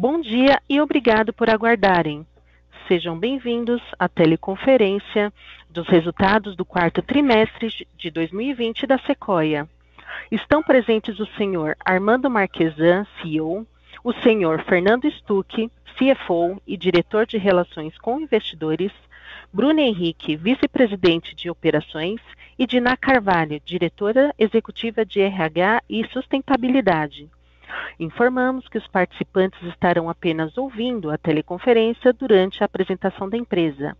Bom dia e obrigado por aguardarem. Sejam bem-vindos à teleconferência dos resultados do quarto trimestre de 2020 da Sequoia. Estão presentes o senhor Armando Marquesan, CEO, o senhor Fernando Stuck, CFO e diretor de Relações com Investidores, Bruno Henrique, vice-presidente de Operações, e Dina Carvalho, diretora executiva de RH e Sustentabilidade. Informamos que os participantes estarão apenas ouvindo a teleconferência durante a apresentação da empresa.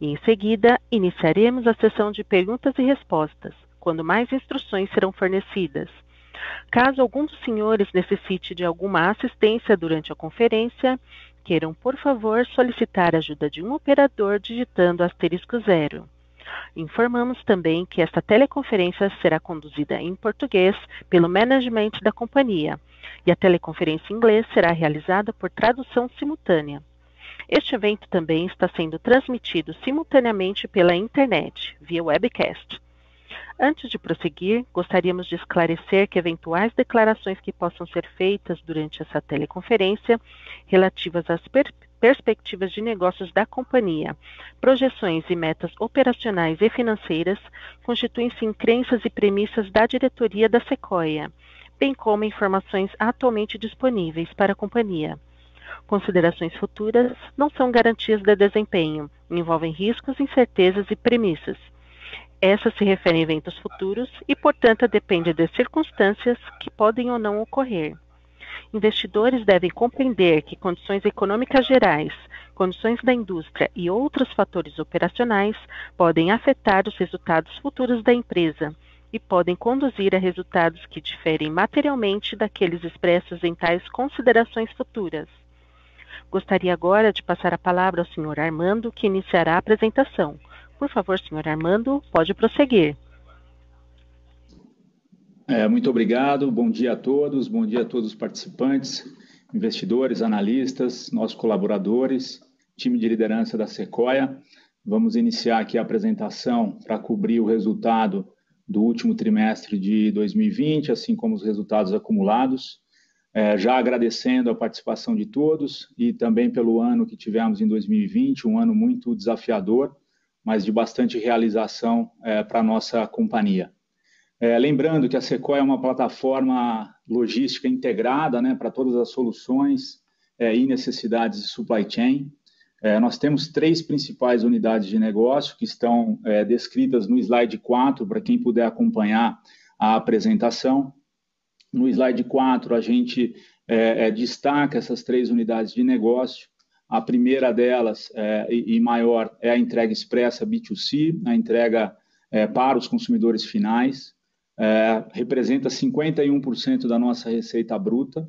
E em seguida, iniciaremos a sessão de perguntas e respostas, quando mais instruções serão fornecidas. Caso algum dos senhores necessite de alguma assistência durante a conferência, queiram, por favor, solicitar a ajuda de um operador digitando asterisco zero. Informamos também que esta teleconferência será conduzida em português pelo management da companhia e a teleconferência em inglês será realizada por tradução simultânea. Este evento também está sendo transmitido simultaneamente pela internet, via webcast. Antes de prosseguir, gostaríamos de esclarecer que eventuais declarações que possam ser feitas durante essa teleconferência relativas às per perspectivas de negócios da companhia, projeções e metas operacionais e financeiras constituem-se em crenças e premissas da diretoria da Sequoia bem como informações atualmente disponíveis para a companhia. Considerações futuras não são garantias de desempenho, envolvem riscos, incertezas e premissas. Essas se referem a eventos futuros e, portanto, dependem de circunstâncias que podem ou não ocorrer. Investidores devem compreender que condições econômicas gerais, condições da indústria e outros fatores operacionais podem afetar os resultados futuros da empresa e podem conduzir a resultados que diferem materialmente daqueles expressos em tais considerações futuras. Gostaria agora de passar a palavra ao Sr. Armando, que iniciará a apresentação. Por favor, Sr. Armando, pode prosseguir. É, muito obrigado, bom dia a todos, bom dia a todos os participantes, investidores, analistas, nossos colaboradores, time de liderança da Sequoia. Vamos iniciar aqui a apresentação para cobrir o resultado do último trimestre de 2020, assim como os resultados acumulados. É, já agradecendo a participação de todos e também pelo ano que tivemos em 2020, um ano muito desafiador, mas de bastante realização é, para a nossa companhia. É, lembrando que a Sequoia é uma plataforma logística integrada né, para todas as soluções é, e necessidades de supply chain. É, nós temos três principais unidades de negócio que estão é, descritas no slide 4, para quem puder acompanhar a apresentação. No slide 4, a gente é, é, destaca essas três unidades de negócio. A primeira delas, e, e, maior, é a entrega expressa B2C, a entrega para os consumidores finais. Representa 51% da nossa receita bruta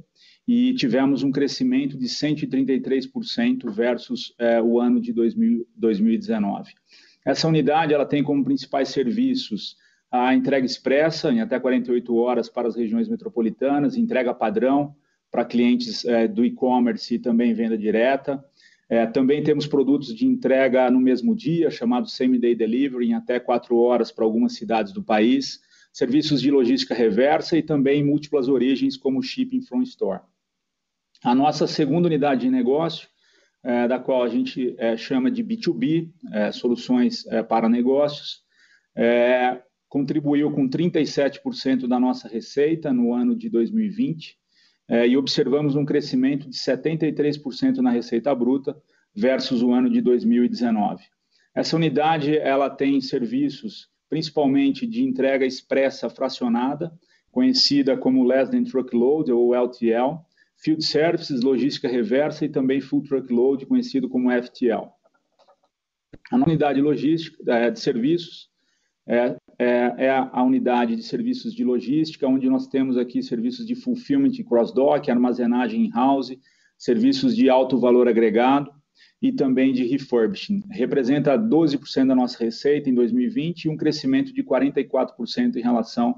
e tivemos um crescimento de 133% versus é, o ano de 2000, 2019. Essa unidade ela tem como principais serviços a entrega expressa em até 48 horas para as regiões metropolitanas, entrega padrão para clientes é, do e-commerce e também venda direta. É, também temos produtos de entrega no mesmo dia, chamados same-day delivery, em até quatro horas para algumas cidades do país, serviços de logística reversa e também múltiplas origens, como shipping from store. A nossa segunda unidade de negócio, é, da qual a gente é, chama de B2B, é, soluções é, para negócios, é, contribuiu com 37% da nossa receita no ano de 2020 é, e observamos um crescimento de 73% na receita bruta versus o ano de 2019. Essa unidade ela tem serviços principalmente de entrega expressa fracionada, conhecida como Less Than Truckload ou LTL, Field Services, logística reversa e também Full Truckload, conhecido como FTL. A unidade logística é, de serviços é, é, é, a unidade de serviços de logística, onde nós temos aqui serviços de fulfillment cross-dock, armazenagem in-house, serviços de alto valor agregado e também de refurbishing. Representa 12% da nossa receita em 2020 e um crescimento de 44% em relação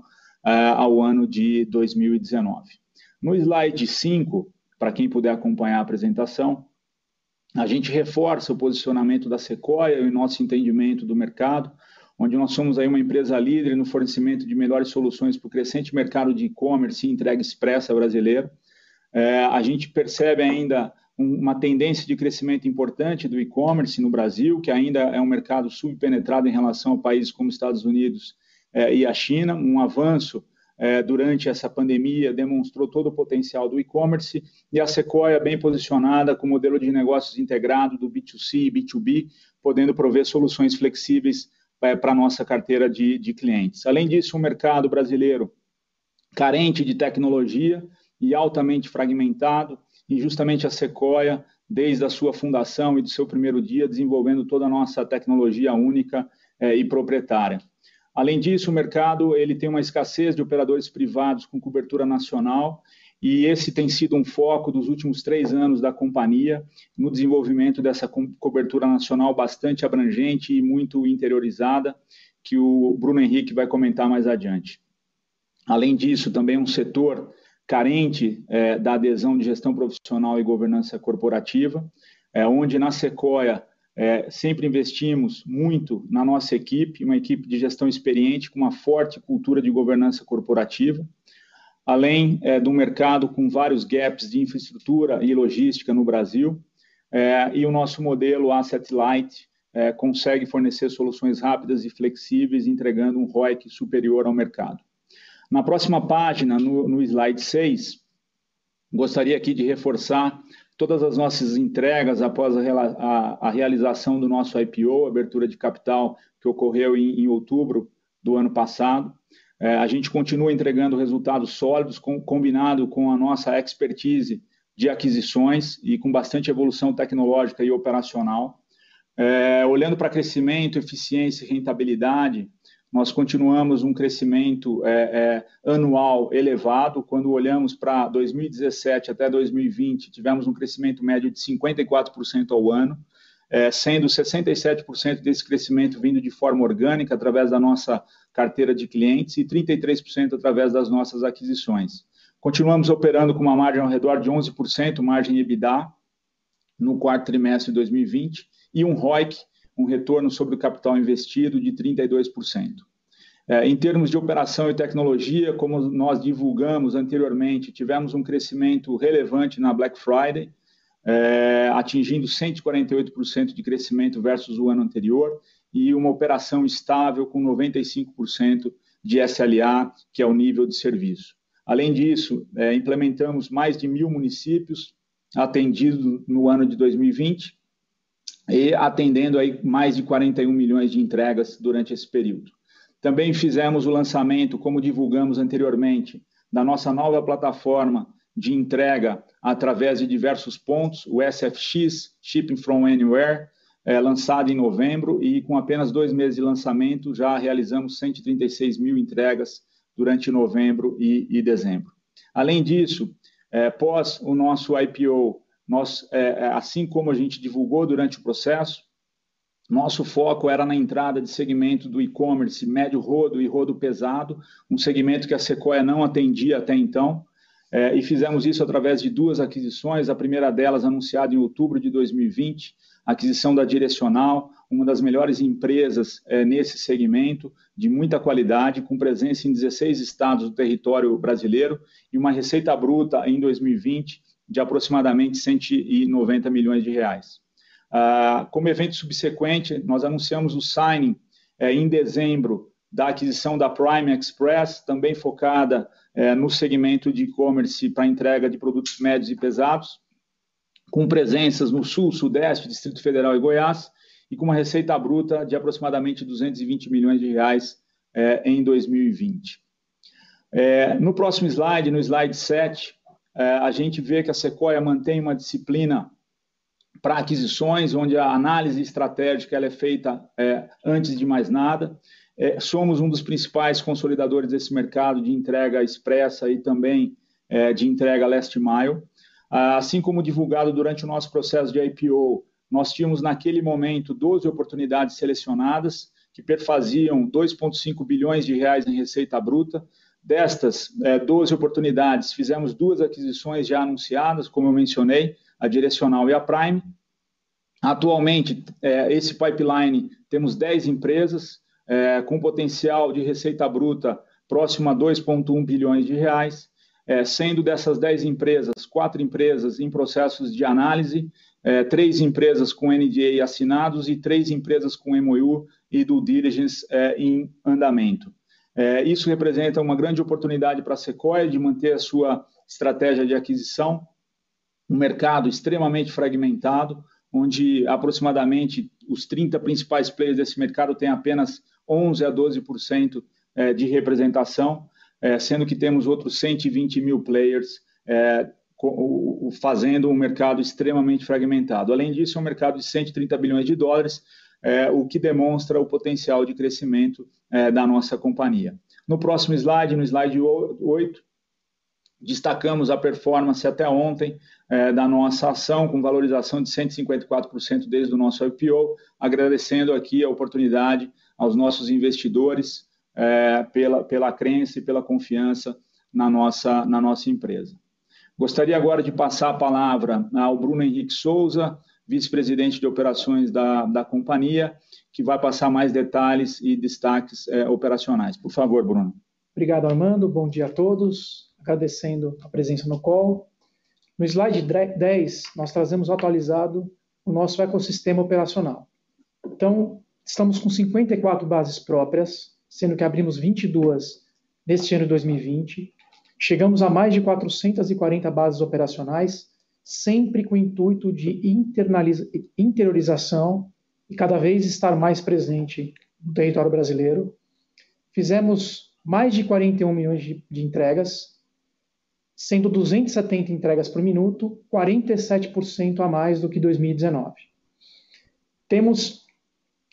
uh, ao ano de 2019. No slide 5, para quem puder acompanhar a apresentação, a gente reforça o posicionamento da Sequoia e o nosso entendimento do mercado, onde nós somos aí uma empresa líder no fornecimento de melhores soluções para o crescente mercado de e-commerce e entrega expressa brasileiro. é, a gente percebe ainda uma tendência de crescimento importante do e-commerce no Brasil, que ainda é um mercado subpenetrado em relação a países como Estados Unidos é, e a China, um avanço é, durante essa pandemia demonstrou todo o potencial do e-commerce e a Sequoia bem posicionada com o modelo de negócios integrado do B2C e B2B, podendo prover soluções flexíveis é, para a nossa carteira de, de clientes. Além disso, o mercado brasileiro carente de tecnologia e altamente fragmentado, e justamente a Sequoia, desde a sua fundação e do seu primeiro dia, desenvolvendo toda a nossa tecnologia única é, e proprietária. Além disso, o mercado ele tem uma escassez de operadores privados com cobertura nacional e esse tem sido um foco dos últimos três anos da companhia no desenvolvimento dessa cobertura nacional bastante abrangente e muito interiorizada, que o Bruno Henrique vai comentar mais adiante. Além disso, também um setor carente é, da adesão de gestão profissional e governança corporativa, é, onde na Sequoia é, sempre investimos muito na nossa equipe, uma equipe de gestão experiente com uma forte cultura de governança corporativa, além é, do mercado com vários gaps de infraestrutura e logística no Brasil, é, e o nosso modelo Asset Light é, consegue fornecer soluções rápidas e flexíveis, entregando um ROIC superior ao mercado. Na próxima página, no, no slide 6, gostaria aqui de reforçar todas as nossas entregas após a, a, a, realização do nosso IPO, abertura de capital, que ocorreu em, em outubro do ano passado. É, a gente continua entregando resultados sólidos, com, combinado com a nossa expertise de aquisições e com bastante evolução tecnológica e operacional. É, olhando para crescimento, eficiência e rentabilidade, nós continuamos um crescimento é, é, anual elevado. Quando olhamos para 2017 até 2020, tivemos um crescimento médio de 54% ao ano, é, sendo 67% desse crescimento vindo de forma orgânica, através da nossa carteira de clientes, e 33% através das nossas aquisições. Continuamos operando com uma margem ao redor de 11%, margem EBITDA, no quarto trimestre de 2020, e um ROIC um retorno sobre o capital investido de 32%. É, em termos de operação e tecnologia, como nós divulgamos anteriormente, tivemos um crescimento relevante na Black Friday, é, atingindo 148% de crescimento versus o ano anterior, e uma operação estável com 95% de SLA, que é o nível de serviço. Além disso, é, implementamos mais de mil municípios atendidos no ano de 2020, e atendendo aí mais de 41 milhões de entregas durante esse período. Também fizemos o lançamento, como divulgamos anteriormente, da nossa nova plataforma de entrega através de diversos pontos, o SFX, Shipping From Anywhere, é, lançado em novembro e com apenas dois meses de lançamento já realizamos 136 mil entregas durante novembro e, e dezembro. Além disso, é, pós o nosso IPO, nós, é, é, assim como a gente divulgou durante o processo, nosso foco era na entrada de segmento do e-commerce médio rodo e rodo pesado, um segmento que a Sequoia não atendia até então, é, e fizemos isso através de duas aquisições, a primeira delas anunciada em outubro de 2020, a aquisição da Direcional, uma das melhores empresas é, nesse segmento, de muita qualidade, com presença em 16 estados do território brasileiro e uma receita bruta em 2020 de aproximadamente 190 milhões de reais. Ah, como evento subsequente, nós anunciamos o signing eh, em dezembro da aquisição da Prime Express, também focada eh, no segmento de e-commerce para entrega de produtos médios e pesados, com presenças no Sul, Sudeste, Distrito Federal e Goiás, e com uma receita bruta de aproximadamente 220 milhões de reais eh, em 2020. no próximo slide, no slide 7, é, a gente vê que a Sequoia mantém uma disciplina para aquisições, onde a análise estratégica ela é feita é, antes de mais nada. É, somos um dos principais consolidadores desse mercado de entrega expressa e também é, de entrega last mile. Assim como divulgado durante o nosso processo de IPO, nós tínhamos naquele momento 12 oportunidades selecionadas que perfaziam 2,5 bilhões de reais em receita bruta, Destas é, 12 oportunidades, fizemos duas aquisições já anunciadas, como eu mencionei, a Direcional e a Prime. Atualmente, é, esse pipeline, temos 10 empresas é, com potencial de receita bruta próximo a 2,1 bilhões de reais. é, sendo dessas 10 empresas, quatro empresas em processos de análise, é, três empresas com NDA assinados e três empresas com MOU e do diligence é, em andamento. É, isso representa uma grande oportunidade para a Sequoia de manter a sua estratégia de aquisição, um mercado extremamente fragmentado, onde aproximadamente os 30 principais players desse mercado têm apenas 11 a 12% é, de representação, é, sendo que temos outros 120 mil players é, fazendo um mercado extremamente fragmentado. Além disso, é um mercado de 130 bilhões de dólares, é, o que demonstra o potencial de crescimento é, da nossa companhia. No próximo slide, no slide 8, destacamos a performance até ontem é, da nossa ação, com valorização de 154% desde o nosso IPO, agradecendo aqui a oportunidade aos nossos investidores é, pela, pela crença e pela confiança na nossa, na nossa empresa. Gostaria agora de passar a palavra ao Bruno Henrique Souza, vice-presidente de operações da, da companhia, que vai passar mais detalhes e destaques é, operacionais. Por favor, Bruno. Obrigado, Armando. Bom dia a todos. Agradecendo a presença no call. No slide 10, nós trazemos atualizado o nosso ecossistema operacional. Então, estamos com 54 bases próprias, sendo que abrimos 22 neste ano de 2020. Chegamos a mais de 440 bases operacionais, sempre com o intuito de interiorização e cada vez estar mais presente no território brasileiro. Fizemos mais de 41 milhões de, de entregas, sendo 270 entregas por minuto, 47% a mais do que 2019. Temos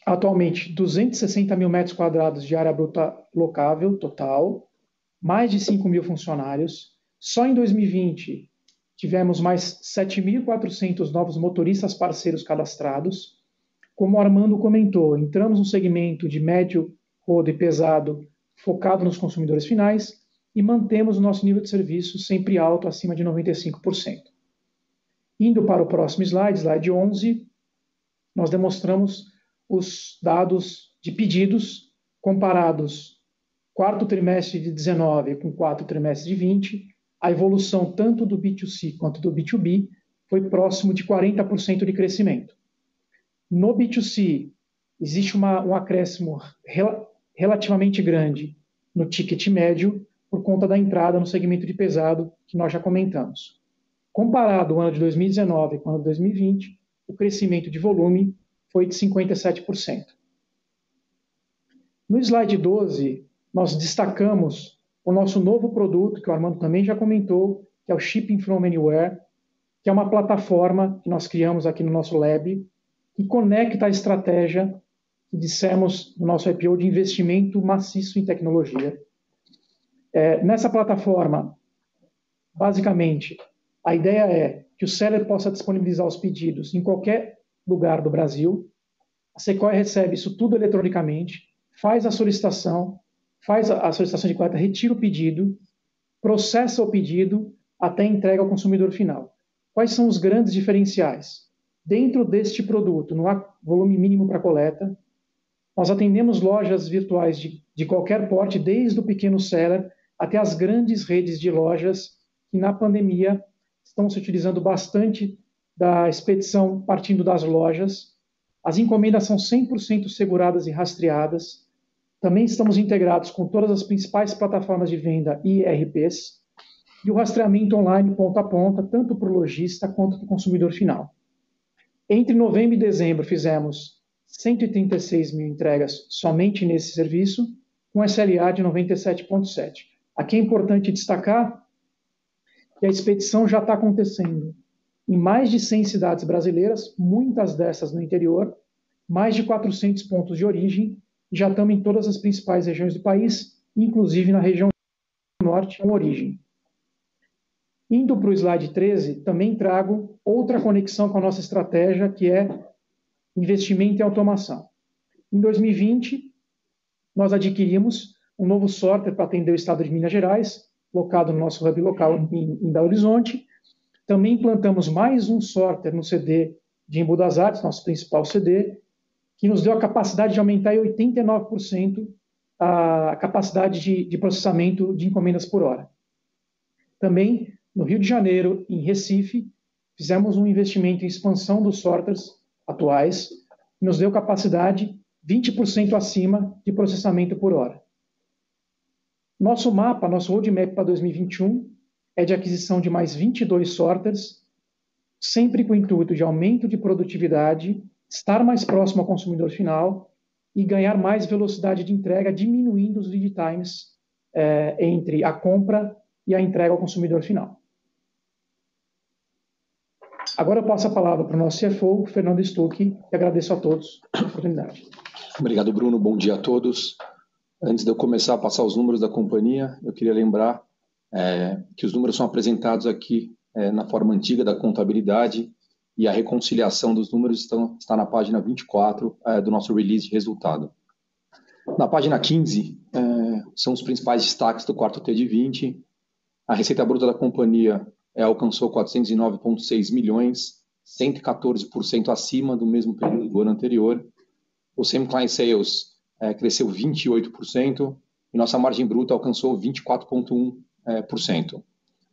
atualmente 260 mil metros quadrados de área bruta locável total, mais de 5 mil funcionários. Só em 2020 tivemos mais 7.400 novos motoristas parceiros cadastrados. Como o Armando comentou, entramos no segmento de médio, rodo e pesado, focado nos consumidores finais, e mantemos o nosso nível de serviço sempre alto, acima de 95%. Indo para o próximo slide, slide 11, nós demonstramos os dados de pedidos comparados quarto trimestre de 19 com quarto trimestre de 20, a evolução tanto do B2C quanto do B2B foi próximo de 40% de crescimento. No B2C, existe uma, um acréscimo rel relativamente grande no ticket médio por conta da entrada no segmento de pesado que nós já comentamos. Comparado o ano de 2019 com o ano de 2020, o crescimento de volume foi de 57%. No slide 12, nós destacamos o nosso novo produto, que o Armando também já comentou, que é o Shipping from Anywhere, que é uma plataforma que nós criamos aqui no nosso lab, que conecta a estratégia que dissemos no nosso IPO de investimento maciço em tecnologia. É, nessa plataforma, basicamente, a ideia é que o seller possa disponibilizar os pedidos em qualquer lugar do Brasil. A Sequoia recebe isso tudo eletronicamente, faz a solicitação, faz a solicitação de coleta, retira o pedido, processa o pedido até entrega ao consumidor final. Quais são os grandes diferenciais? Dentro deste produto, não há volume mínimo para coleta. Nós atendemos lojas virtuais de, de qualquer porte, desde o pequeno seller até as grandes redes de lojas que na pandemia estão se utilizando bastante da expedição partindo das lojas. As encomendas são 100% seguradas e rastreadas. Também estamos integrados com todas as principais plataformas de venda e ERPs. E o rastreamento online ponta a ponta, tanto para o lojista quanto para o consumidor final. Entre novembro e dezembro fizemos 136 mil entregas somente nesse serviço, com SLA de 97,7. Aqui é importante destacar que a expedição já está acontecendo em mais de 100 cidades brasileiras, muitas dessas no interior, mais de 400 pontos de origem, já estamos em todas as principais regiões do país, inclusive na região norte com origem. Indo para o slide 13, também trago outra conexão com a nossa estratégia, que é investimento em automação. Em 2020, nós adquirimos um novo sorter para atender o estado de Minas Gerais, locado no nosso hub local em, em Belo Horizonte, também implantamos mais um sorter no CD de Embu das Artes, nosso principal CD, que nos deu a capacidade de aumentar em 89% a capacidade de, de processamento de encomendas por hora. Também, no Rio de Janeiro em Recife, fizemos um investimento em expansão dos sorters atuais, que nos deu capacidade 20% acima de processamento por hora. Nosso mapa, nosso roadmap para 2021 é de aquisição de mais 22 sorters, sempre com o intuito de aumento de produtividade, estar mais próximo ao consumidor final e ganhar mais velocidade de entrega, diminuindo os lead times é, entre a compra e a entrega ao consumidor final. Agora eu passo a palavra para o nosso CFO, Fernando Stuck, e agradeço a todos a oportunidade. Obrigado, Bruno. Bom dia a todos. Antes de eu começar a passar os números da companhia, eu queria lembrar é, que os números são apresentados aqui é, na forma antiga da contabilidade e a reconciliação dos números estão, está na página 24 é, do nosso release de resultado. Na página 15, é, são os principais destaques do quarto T de 20. A receita bruta da companhia é, alcançou 409,6 milhões, 114% acima do mesmo período do ano anterior. O same client sales é, cresceu 28% e nossa margem bruta alcançou 24,1%. É,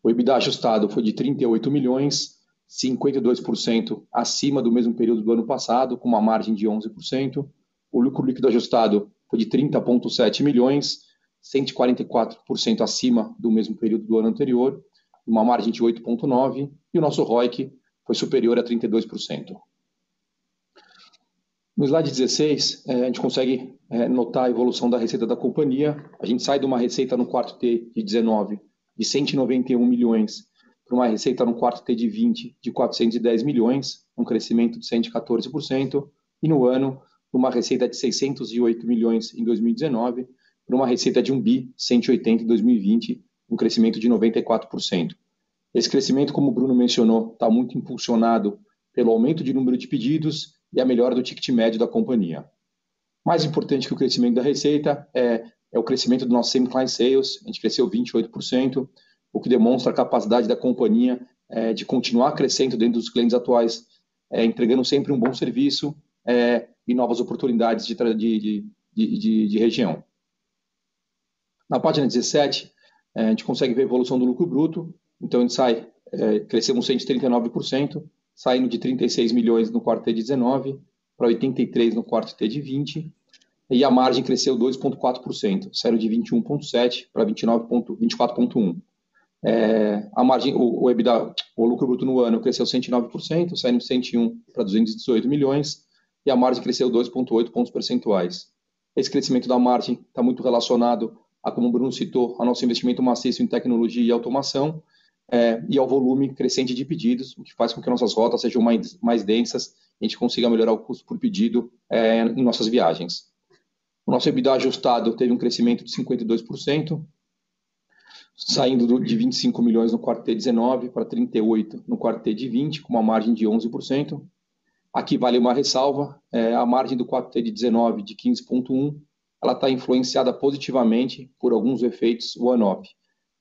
o EBITDA ajustado foi de 38 milhões, 52% acima do mesmo período do ano passado, com uma margem de 11%. O lucro líquido ajustado foi de 30,7 milhões, 144% acima do mesmo período do ano anterior, uma margem de 8,9%, e o nosso ROIC foi superior a 32%. No slide 16, eh, a gente consegue eh, notar a evolução da receita da companhia. A gente sai de uma receita no quarto T de 19 de 191 milhões uma receita no quarto T de 20 de 410 milhões, um crescimento de 114%, e no ano, uma receita de 608 milhões em 2019 para uma receita de 1 bi 180 em 2020, um crescimento de 94%. Esse crescimento, como o Bruno mencionou, está muito impulsionado pelo aumento de número de pedidos e a melhora do ticket médio da companhia. Mais importante que o crescimento da receita é, é o crescimento do nosso same client sales, a gente cresceu 28%, o que demonstra a capacidade da companhia é, de continuar crescendo dentro dos clientes atuais, é, entregando sempre um bom serviço é, e novas oportunidades de, de, de, de, região. Na página 17, é, a gente consegue ver a evolução do lucro bruto, então a gente sai, é, crescemos 139%, saindo de 36 milhões no quarto T de 19 para 83 no quarto T de 20, e a margem cresceu 2,4%, saiu de 21,7 para 24,1. É, a margem, o, o, EBITDA, o lucro bruto no ano cresceu 109%, saindo de 101 para 218 milhões, e a margem cresceu 2,8 pontos percentuais. Esse crescimento da margem está muito relacionado a, como o Bruno citou, ao nosso investimento maciço em tecnologia e automação, é, e ao volume crescente de pedidos, o que faz com que nossas rotas sejam mais, mais densas e a gente consiga melhorar o custo por pedido é, em nossas viagens. O nosso EBITDA ajustado teve um crescimento de 52%, saindo de 25 milhões no quarto T 19 para 38 no quarto T de 20, com uma margem de 11%. Aqui vale uma ressalva, é, a margem do quarto T de 19 de 15,1, ela está influenciada positivamente por alguns efeitos one-off,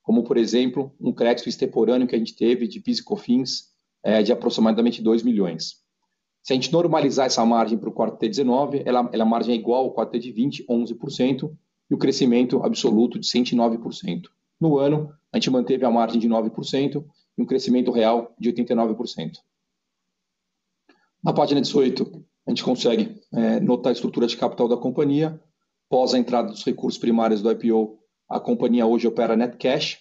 como, por exemplo, um crédito extemporâneo que a gente teve de PIS e COFINS é, de aproximadamente 2 milhões. Se a gente normalizar essa margem para o quarto T 19, ela, ela, a margem é igual ao quarto T de 20, 11%, e o crescimento absoluto de 109%. No ano, a gente manteve a margem de 9% e um crescimento real de 89%. Na página 18, a gente consegue é, notar a estrutura de capital da companhia. Pós a entrada dos recursos primários do IPO, a companhia hoje opera net cash.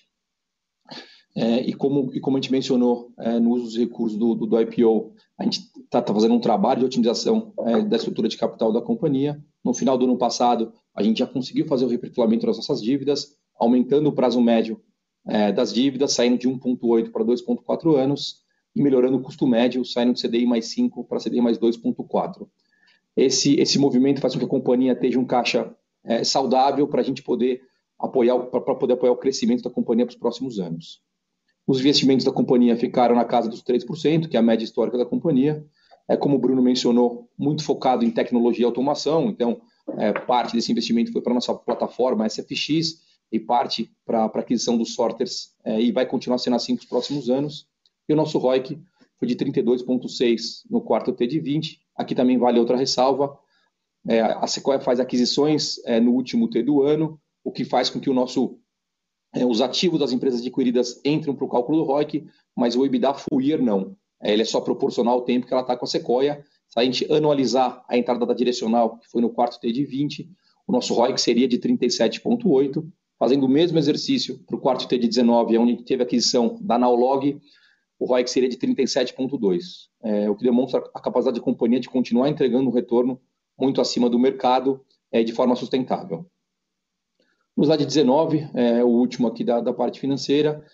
É, e, como, e como a gente mencionou é, no uso dos recursos do, do, do IPO, a gente está tá fazendo um trabalho de otimização é, da estrutura de capital da companhia. No final do ano passado, a gente já conseguiu fazer o reperfilamento das nossas dívidas, aumentando o prazo médio é, das dívidas, saindo de 1,8 para 2,4 anos, e melhorando o custo médio, saindo de CDI mais 5 para CDI mais 2,4. Esse, esse movimento faz com que a companhia esteja um caixa é, saudável para a gente poder apoiar, para poder apoiar o crescimento da companhia para os próximos anos. Os investimentos da companhia ficaram na casa dos 3%, que é a média histórica da companhia. É como o Bruno mencionou, muito focado em tecnologia e automação. Então, é, parte desse investimento foi para a nossa plataforma SFX, e parte para a aquisição dos sorters é, e vai continuar sendo assim nos próximos anos. E o nosso ROIC foi de 32,6 no quarto T de 20. Aqui também vale outra ressalva. É, a Sequoia faz aquisições é, no último T do ano, o que faz com que o nosso é, os ativos das empresas adquiridas entram para o cálculo do ROIC, mas o EBITDA year não. É, ele é só proporcional ao tempo que ela está com a Sequoia. Se a gente anualizar a entrada da direcional, que foi no quarto T de 20, o nosso ROIC seria de 37,8, fazendo o mesmo exercício para o quarto T de 19, onde teve a aquisição da Naulog, o ROIC seria de 37,2, é, o que demonstra a capacidade da companhia de continuar entregando um retorno muito acima do mercado é, de forma sustentável. No slide 19, é, o último aqui da, da parte financeira,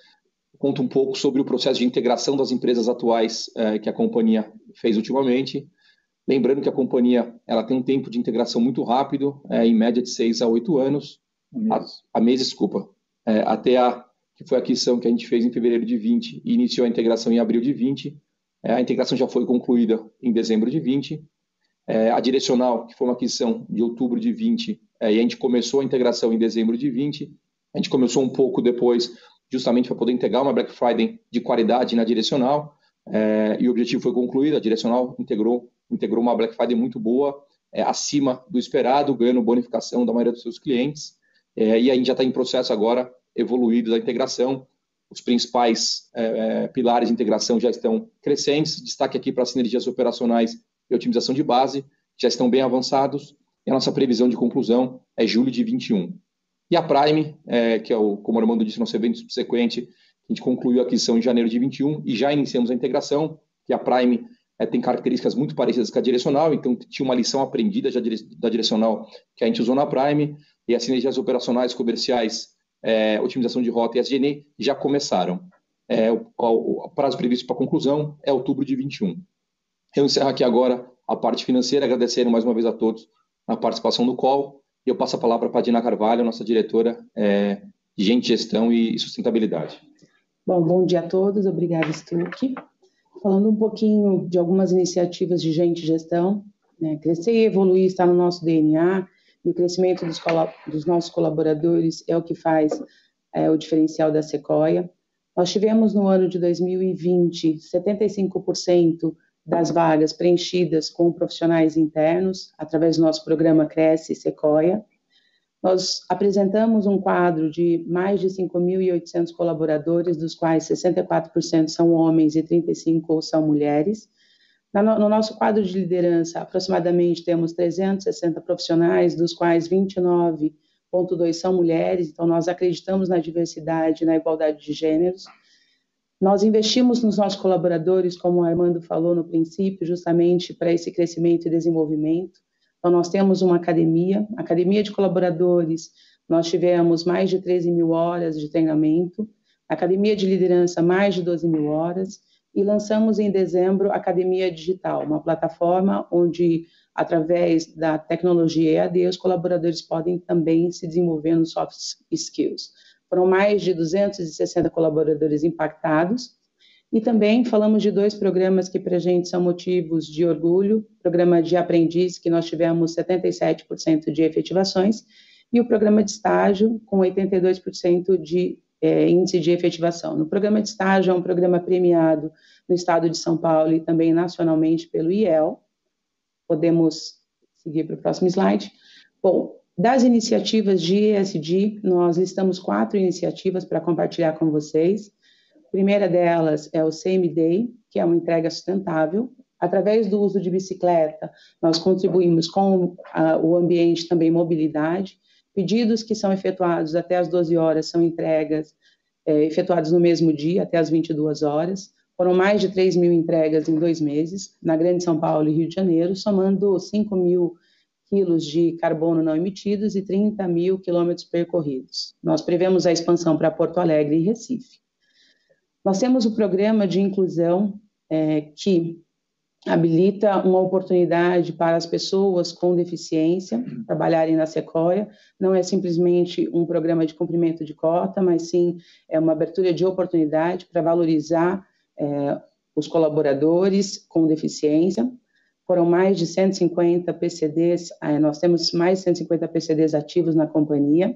conta um pouco sobre o processo de integração das empresas atuais é, que a companhia fez ultimamente. Lembrando que a companhia ela tem um tempo de integração muito rápido, é, em média de 6 a 8 anos. A, mês, desculpa. É, a que foi a aquisição que a gente fez em fevereiro de 20 e iniciou a integração em abril de 20. É, a integração já foi concluída em dezembro de 20. É, a Direcional, que foi uma aquisição de outubro de 20, é, e a gente começou a integração em dezembro de 20. A gente começou um pouco depois, justamente para poder integrar uma Black Friday de qualidade na Direcional, é, e o objetivo foi concluído. A Direcional integrou, integrou uma Black Friday muito boa, é, acima do esperado, ganhando bonificação da maioria dos seus clientes. É, e a já está em processo agora evoluído da integração. Os principais é, pilares de integração já estão crescentes. Destaque aqui para as sinergias operacionais e otimização de base, já estão bem avançados, e a nossa previsão de conclusão é julho de 21. E a Prime, é, que é o, como o Armando disse, nosso evento subsequente, a gente concluiu a aquisição em janeiro de 21 e já iniciamos a integração, que a Prime é, tem características muito parecidas com a direcional, então tinha uma lição aprendida já da direcional que a gente usou na Prime, e as sinergias operacionais, comerciais, é, otimização de rota e SGN já começaram. É, o, o, prazo previsto para conclusão é outubro de 21. Eu encerro aqui agora a parte financeira, agradecendo mais uma vez a todos a participação no call, e eu passo a palavra para a Dina Carvalho, nossa diretora é, de Gente, Gestão e Sustentabilidade. Bom, bom dia a todos, obrigada, Stuck. Falando um pouquinho de algumas iniciativas de Gente Gestão, né, crescer e evoluir está no nosso DNA, e o crescimento dos, dos nossos colaboradores é o que faz é, o diferencial da Sequoia. Nós tivemos no ano de 2020 75% das vagas preenchidas com profissionais internos, através do nosso programa Cresce Sequoia. Nós apresentamos um quadro de mais de 5.800 colaboradores, dos quais 64% são homens e 35% são mulheres. No nosso quadro de liderança, aproximadamente temos 360 profissionais, dos quais 29,2 são mulheres, então nós acreditamos na diversidade na igualdade de gêneros. Nós investimos nos nossos colaboradores, como o Armando falou no princípio, justamente para esse crescimento e desenvolvimento. Então, nós temos uma academia, academia de colaboradores, nós tivemos mais de 13 mil horas de treinamento, academia de liderança, mais de 12 mil horas, e lançamos em dezembro a Academia Digital, uma plataforma onde, através da tecnologia EAD, os colaboradores podem também se desenvolver nos soft skills. Foram mais de 260 colaboradores impactados. E também falamos de dois programas que para a gente são motivos de orgulho: programa de aprendiz, que nós tivemos 77% de efetivações, e o programa de estágio, com 82% de é, índice de efetivação. No programa de estágio, é um programa premiado no estado de São Paulo e também nacionalmente pelo IEL. Podemos seguir para o próximo slide. Bom, das iniciativas de ESG, nós listamos quatro iniciativas para compartilhar com vocês. A primeira delas é o Same Day, que é uma entrega sustentável. Através do uso de bicicleta, nós contribuímos com uh, o ambiente também mobilidade. Pedidos que são efetuados até as 12 horas são entregas é, efetuados no mesmo dia, até as 22 horas. Foram mais de 3 mil entregas em dois meses, na Grande São Paulo e Rio de Janeiro, somando 5 mil quilos de carbono não emitidos e 30 mil quilômetros percorridos. Nós prevemos a expansão para Porto Alegre e Recife. Nós temos o programa de inclusão é, que habilita uma oportunidade para as pessoas com deficiência trabalharem na Sequoia. Não é simplesmente um programa de cumprimento de cota, mas sim é uma abertura de oportunidade para valorizar é, os colaboradores com deficiência foram mais de 150 PCDs, eh, nós temos mais de 150 PCDs ativos na companhia.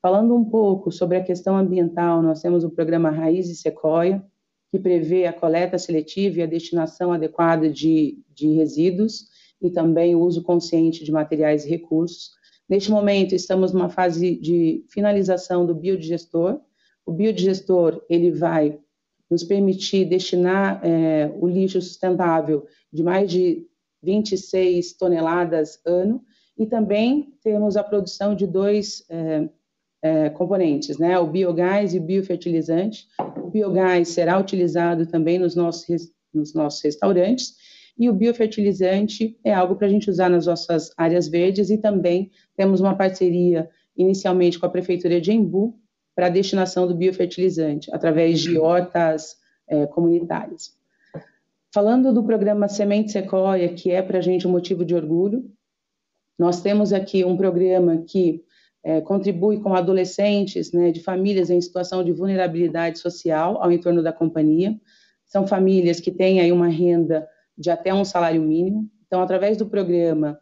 Falando um pouco sobre a questão ambiental, nós temos o programa Raiz e Sequoia, que prevê a coleta seletiva e a destinação adequada de, de resíduos e também o uso consciente de materiais e recursos. Neste momento, estamos numa fase de finalização do biodigestor. O biodigestor ele vai nos permitir destinar é, o lixo sustentável de mais de 26 toneladas ano e também temos a produção de dois é, é, componentes, né? O biogás e o biofertilizante. O biogás será utilizado também nos nossos, nos nossos restaurantes e o biofertilizante é algo para a gente usar nas nossas áreas verdes e também temos uma parceria inicialmente com a Prefeitura de Embu para a destinação do biofertilizante, através de hortas é, comunitárias. Falando do programa Semente Sequoia, que é para a gente um motivo de orgulho, nós temos aqui um programa que é, contribui com adolescentes né, de famílias em situação de vulnerabilidade social ao entorno da companhia. São famílias que têm aí uma renda de até um salário mínimo. Então, através do programa,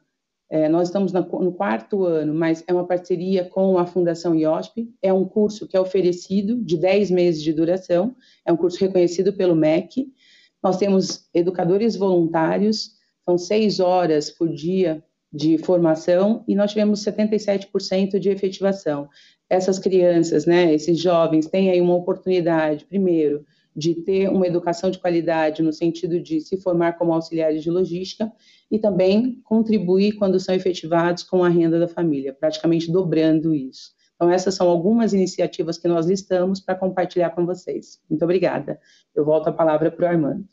é, nós estamos no quarto ano, mas é uma parceria com a Fundação IOSP. É um curso que é oferecido de 10 meses de duração, é um curso reconhecido pelo MEC. Nós temos educadores voluntários, são seis horas por dia de formação e nós tivemos 77% de efetivação. Essas crianças, né, esses jovens, têm aí uma oportunidade, primeiro, de ter uma educação de qualidade no sentido de se formar como auxiliares de logística e também contribuir quando são efetivados com a renda da família, praticamente dobrando isso. Então, essas são algumas iniciativas que nós listamos para compartilhar com vocês. Muito obrigada. Eu volto a palavra para o Armando.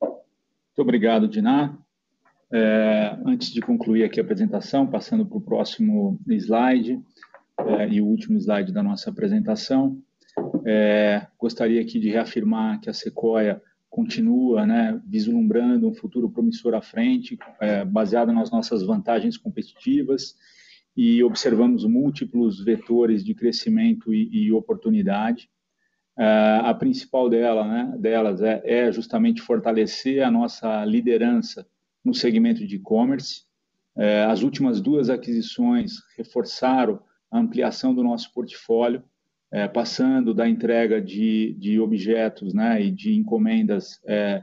Muito obrigado, Diná. É, antes de concluir aqui a apresentação, passando para o próximo slide, é, e o último slide da nossa apresentação, é, gostaria aqui de reafirmar que a Sequoia continua né, vislumbrando um futuro promissor à frente, é, baseado nas nossas vantagens competitivas e observamos múltiplos vetores de crescimento e, e oportunidade. É, a principal dela, né, delas é, é, justamente fortalecer a nossa liderança no segmento de e-commerce. É, as últimas duas aquisições reforçaram a ampliação do nosso portfólio é, passando da entrega de, de objetos né, e de encomendas é,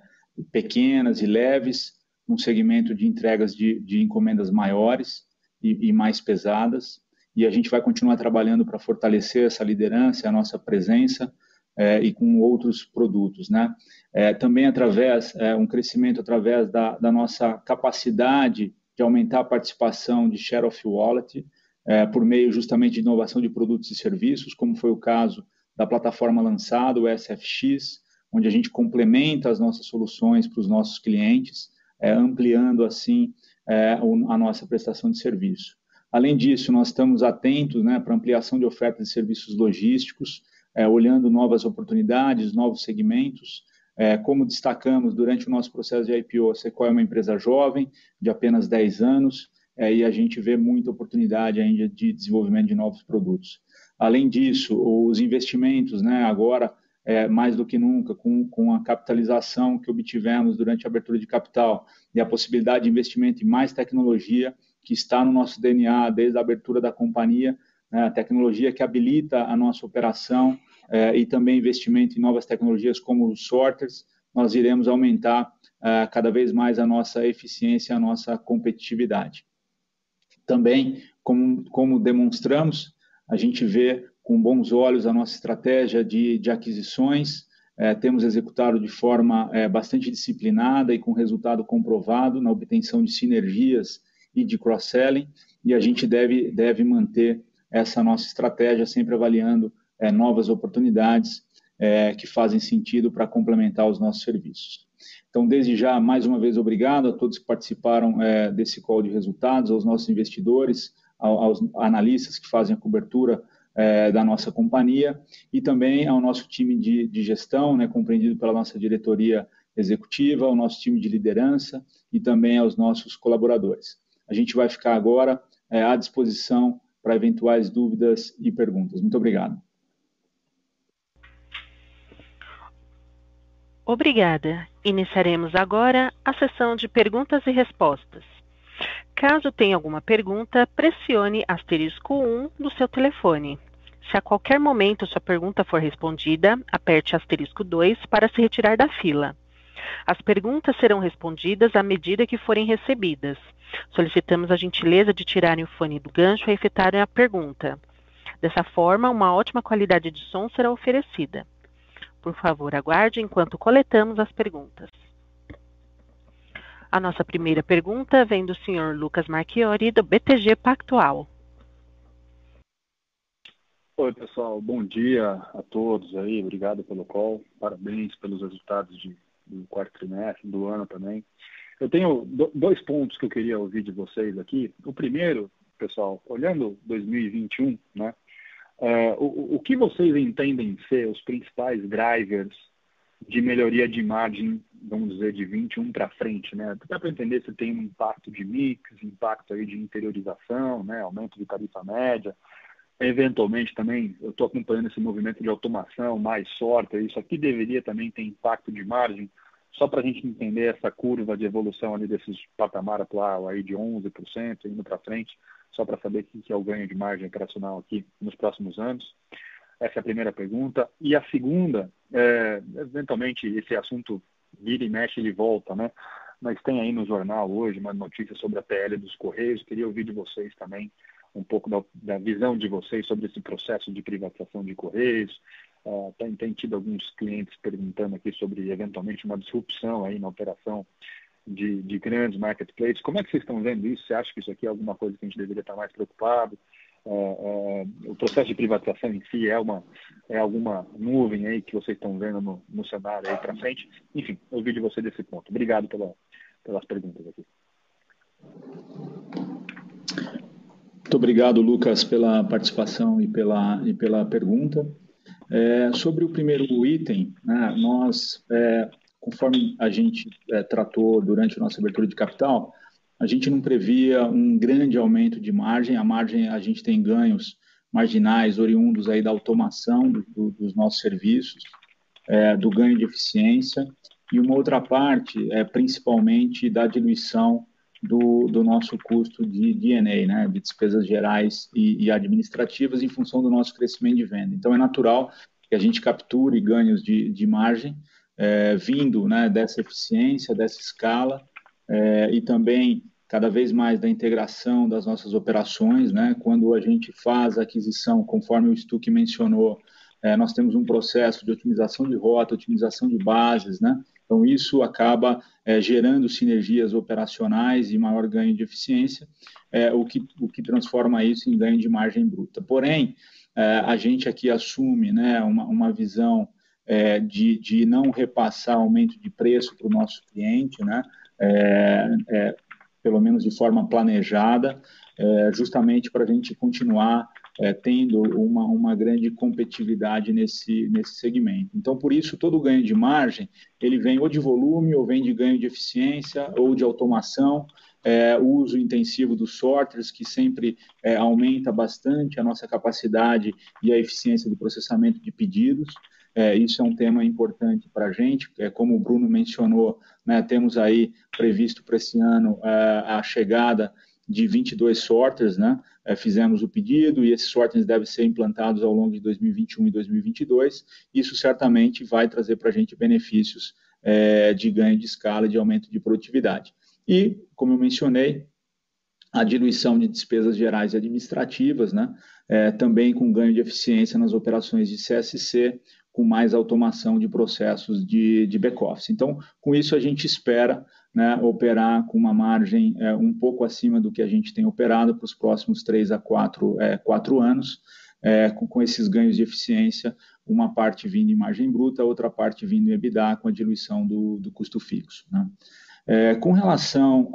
pequenas e leves, num segmento de entregas de, de encomendas maiores e, e, mais pesadas. E a gente vai continuar trabalhando para fortalecer essa liderança, a nossa presença é, e com outros produtos. Né? É, também através, é, um crescimento através da, da nossa capacidade de aumentar a participação de share of wallet, é, por meio justamente de inovação de produtos e serviços, como foi o caso da plataforma lançada, o SFX, onde a gente complementa as nossas soluções para os nossos clientes, é, ampliando assim é, a nossa prestação de serviço. Além disso, nós estamos atentos né, para ampliação de ofertas de serviços logísticos, é, olhando novas oportunidades, novos segmentos. É, como destacamos durante o nosso processo de IPO, a Sequoia é uma empresa jovem, de apenas 10 anos, é, e a gente vê muita oportunidade ainda de desenvolvimento de novos produtos. Além disso, os investimentos, né, agora, é, mais do que nunca, com, com a capitalização que obtivemos durante a abertura de capital e a possibilidade de investimento em mais tecnologia, que está no nosso DNA desde a abertura da companhia, né, a tecnologia que habilita a nossa operação é, e também investimento em novas tecnologias como os sorters, nós iremos aumentar é, cada vez mais a nossa eficiência, a nossa competitividade. Também, como, como demonstramos, a gente vê com bons olhos a nossa estratégia de, de aquisições, é, temos executado de forma bastante disciplinada e com resultado comprovado na obtenção de sinergias e de cross-selling, e a gente deve, deve manter essa nossa estratégia sempre avaliando é, novas oportunidades é, que fazem sentido para complementar os nossos serviços. Então, desde já, mais uma vez, obrigado a todos que participaram é, desse call de resultados, aos nossos investidores, aos analistas que fazem a cobertura é, da nossa companhia e também ao nosso time de, de gestão, né, compreendido pela nossa diretoria executiva, ao nosso time de liderança e também aos nossos colaboradores. A gente vai ficar agora é, à disposição para eventuais dúvidas e perguntas. Muito obrigado. Obrigada. Iniciaremos agora a sessão de perguntas e respostas. Caso tenha alguma pergunta, pressione asterisco 1 no seu telefone. Se a qualquer momento sua pergunta for respondida, aperte asterisco 2 para se retirar da fila. As perguntas serão respondidas à medida que forem recebidas. Solicitamos a gentileza de tirarem o fone do gancho e efetuarem a pergunta. Dessa forma, uma ótima qualidade de som será oferecida. Por favor, aguarde enquanto coletamos as perguntas. A nossa primeira pergunta vem do senhor Lucas Marchiori, do BTG Pactual. Oi, pessoal. Bom dia a todos aí. Obrigado pelo call. Parabéns pelos resultados de, do quarto trimestre, do ano também. Eu tenho dois pontos que eu queria ouvir de vocês aqui. O primeiro, pessoal, olhando 2021, né? Uh, o, o que vocês entendem ser os principais drivers de melhoria de margem, vamos dizer, de 21 para frente, né? Dá para entender se tem um impacto de mix, impacto aí de interiorização, né? Aumento de tarifa média, Eventualmente também, eu estou acompanhando esse movimento de automação, mais sorte, isso aqui deveria também ter impacto de margem, só para a gente entender essa curva de evolução ali desses patamar atual aí de 11% indo para frente, só para saber o que é o ganho de margem operacional aqui nos próximos anos. Essa é a primeira pergunta. E a segunda, é, eventualmente esse assunto vira e mexe, ele volta, né? Mas tem aí no jornal hoje uma notícia sobre a PL dos Correios, queria ouvir de vocês também um pouco da, da, visão de vocês sobre esse processo de privatização de Correios. Uh, tem, tem, tido alguns clientes perguntando aqui sobre, eventualmente, uma disrupção aí na operação de, de, grandes marketplaces. Como é que vocês estão vendo isso? Você acha que isso aqui é alguma coisa que a gente deveria estar mais preocupado? Uh, uh, o processo de privatização em si é uma é alguma nuvem aí que vocês estão vendo no, no cenário aí para frente? Enfim, eu vi de você desse ponto. Obrigado pela, pelas perguntas aqui. Muito obrigado, Lucas, pela participação e pela, e pela pergunta. É, sobre o primeiro item, né, nós, é, conforme a gente é, tratou durante a nossa abertura de capital, a gente não previa um grande aumento de margem. A margem, a gente tem ganhos marginais oriundos aí da automação do, do, dos nossos serviços, é, do ganho de eficiência, e uma outra parte é principalmente da diluição do, do nosso custo de DNA, né, de despesas gerais e, e, administrativas em função do nosso crescimento de venda. Então, é natural que a gente capture ganhos de, de margem é, vindo né, dessa eficiência, dessa escala é, e também cada vez mais da integração das nossas operações, né, quando a gente faz a aquisição, conforme o Stuck mencionou, é, nós temos um processo de otimização de rota, otimização de bases, né, então, isso acaba é, gerando sinergias operacionais e maior ganho de eficiência, é, o, que, o que transforma isso em ganho de margem bruta. Porém, é, a gente aqui assume né, uma, uma visão de, de não repassar aumento de preço para o nosso cliente, né, pelo menos de forma planejada, justamente para a gente continuar é, tendo uma, uma grande competitividade nesse, nesse segmento. Então, por isso, todo ganho de margem, ele vem ou de volume, ou vem de ganho de eficiência, ou de automação, é, o uso intensivo dos sorters, que sempre é, aumenta bastante a nossa capacidade e a eficiência do processamento de pedidos. É, isso é um tema importante para a gente. É, como o Bruno mencionou, né, temos aí previsto para esse ano é, a chegada de 22 sorters, né? É, fizemos o pedido e esses sorters devem ser implantados ao longo de 2021 e 2022. Isso certamente vai trazer para a gente benefícios é, de ganho de escala de aumento de produtividade. E, como eu mencionei, a diluição de despesas gerais e administrativas, né? É, também com ganho de eficiência nas operações de CSC, com mais automação de processos de, de back-office. Então, com isso, a gente espera né, operar com uma margem é, um pouco acima do que a gente tem operado para os próximos três a quatro, é, quatro anos, é, com, com, esses ganhos de eficiência, uma parte vindo em margem bruta, outra parte vindo em EBITDA, com a diluição do, do custo fixo. Né. É, com relação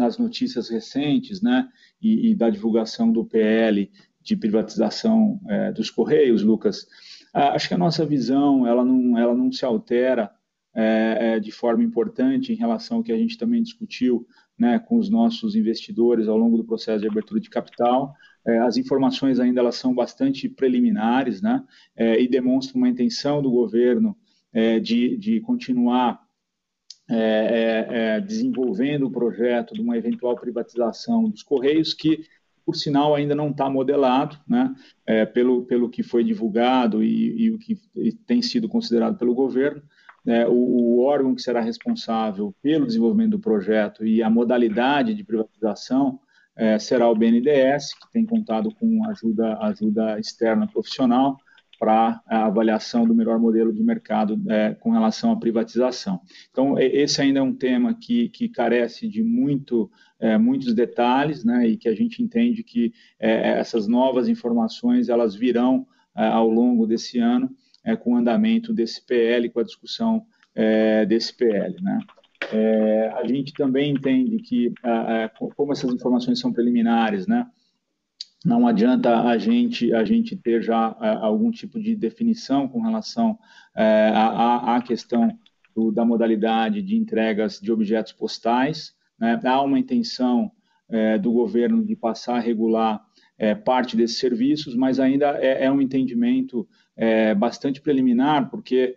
às notícias recentes né, e, e, da divulgação do PL de privatização é, dos Correios, Lucas, acho que a nossa visão ela não, ela não se altera é, é, de forma importante em relação ao que a gente também discutiu né, com os nossos investidores ao longo do processo de abertura de capital. É, as informações ainda elas são bastante preliminares né, é, e demonstram uma intenção do governo é, de, de continuar é, desenvolvendo o projeto de uma eventual privatização dos Correios, que por sinal ainda não está modelado, né, pelo, pelo que foi divulgado e, e o que tem sido considerado pelo governo, é, o, o, órgão que será responsável pelo desenvolvimento do projeto e a modalidade de privatização é, será o BNDES, que tem contado com ajuda, ajuda externa profissional para a avaliação do melhor modelo de mercado é, com relação à privatização. Então, esse ainda é um tema que, que carece de muito, é, muitos detalhes, né, e que a gente entende que é, essas novas informações elas virão é, ao longo desse ano é, com o andamento desse PL, com a discussão é, desse PL. Né. a gente também entende que, como essas informações são preliminares, né, não adianta a gente a gente ter já é, algum tipo de definição com relação é, à, à questão do, da modalidade de entregas de objetos postais. Né? Há uma intenção é, do governo de passar a regular é, parte desses serviços, mas ainda é, é um entendimento é, bastante preliminar, porque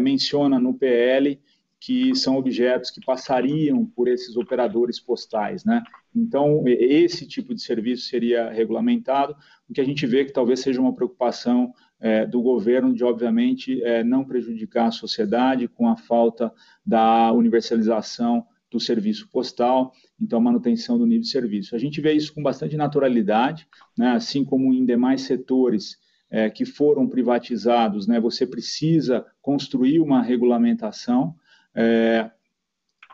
menciona no PL que são objetos que passariam por esses operadores postais, né? Então, esse tipo de serviço seria regulamentado, o que a gente vê que talvez seja uma preocupação é, do governo de, obviamente, é, não prejudicar a sociedade com a falta da universalização do serviço postal, então manutenção do nível de serviço. A gente vê isso com bastante naturalidade, né? assim como em demais setores é, que foram privatizados, né? você precisa construir uma regulamentação, é,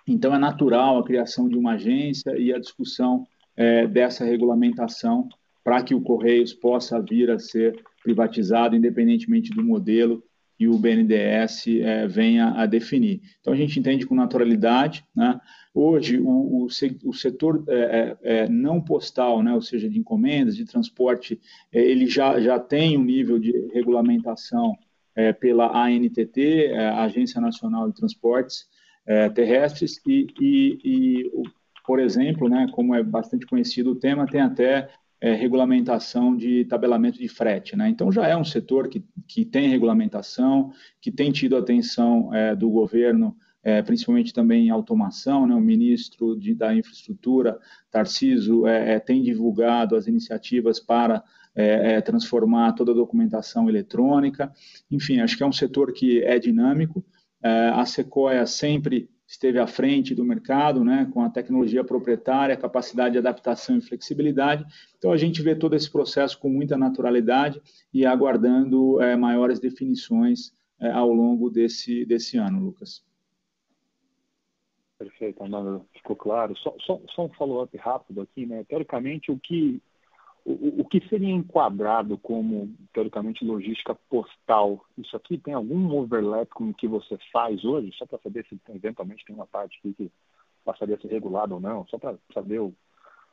então, é natural a criação de uma agência e a discussão é, dessa regulamentação para que o Correios possa vir a ser privatizado, independentemente do modelo que o BNDES é, venha a definir. Então, a gente entende com naturalidade. Né? Hoje, o, o, o setor é, é, é, não postal, né? ou seja, de encomendas, de transporte, é, ele já, já tem um nível de regulamentação é, pela ANTT, é, Agência Nacional de Transportes é, Terrestres, e, e, e, por exemplo, né, como é bastante conhecido o tema, tem até é, regulamentação de tabelamento de frete. Né? Então, já é um setor que, que tem regulamentação, que tem tido atenção é, do governo, é, principalmente também em automação. Né? O ministro de, da Infraestrutura, Tarciso, é, tem divulgado as iniciativas para é, é, transformar toda a documentação eletrônica. Enfim, acho que é um setor que é dinâmico. É, a Sequoia sempre esteve à frente do mercado, né, com a tecnologia proprietária, capacidade de adaptação e flexibilidade. Então, a gente vê todo esse processo com muita naturalidade e aguardando é, maiores definições é, ao longo desse, desse ano, Lucas. Perfeito, Amanda, ficou claro. Só, só, só um follow-up rápido aqui, né? Teoricamente, o que o, que seria enquadrado como, teoricamente, logística postal? Isso aqui tem algum overlap com o que você faz hoje? Só para saber se eventualmente tem uma parte aqui que passaria a ser regulada ou não, só para saber o,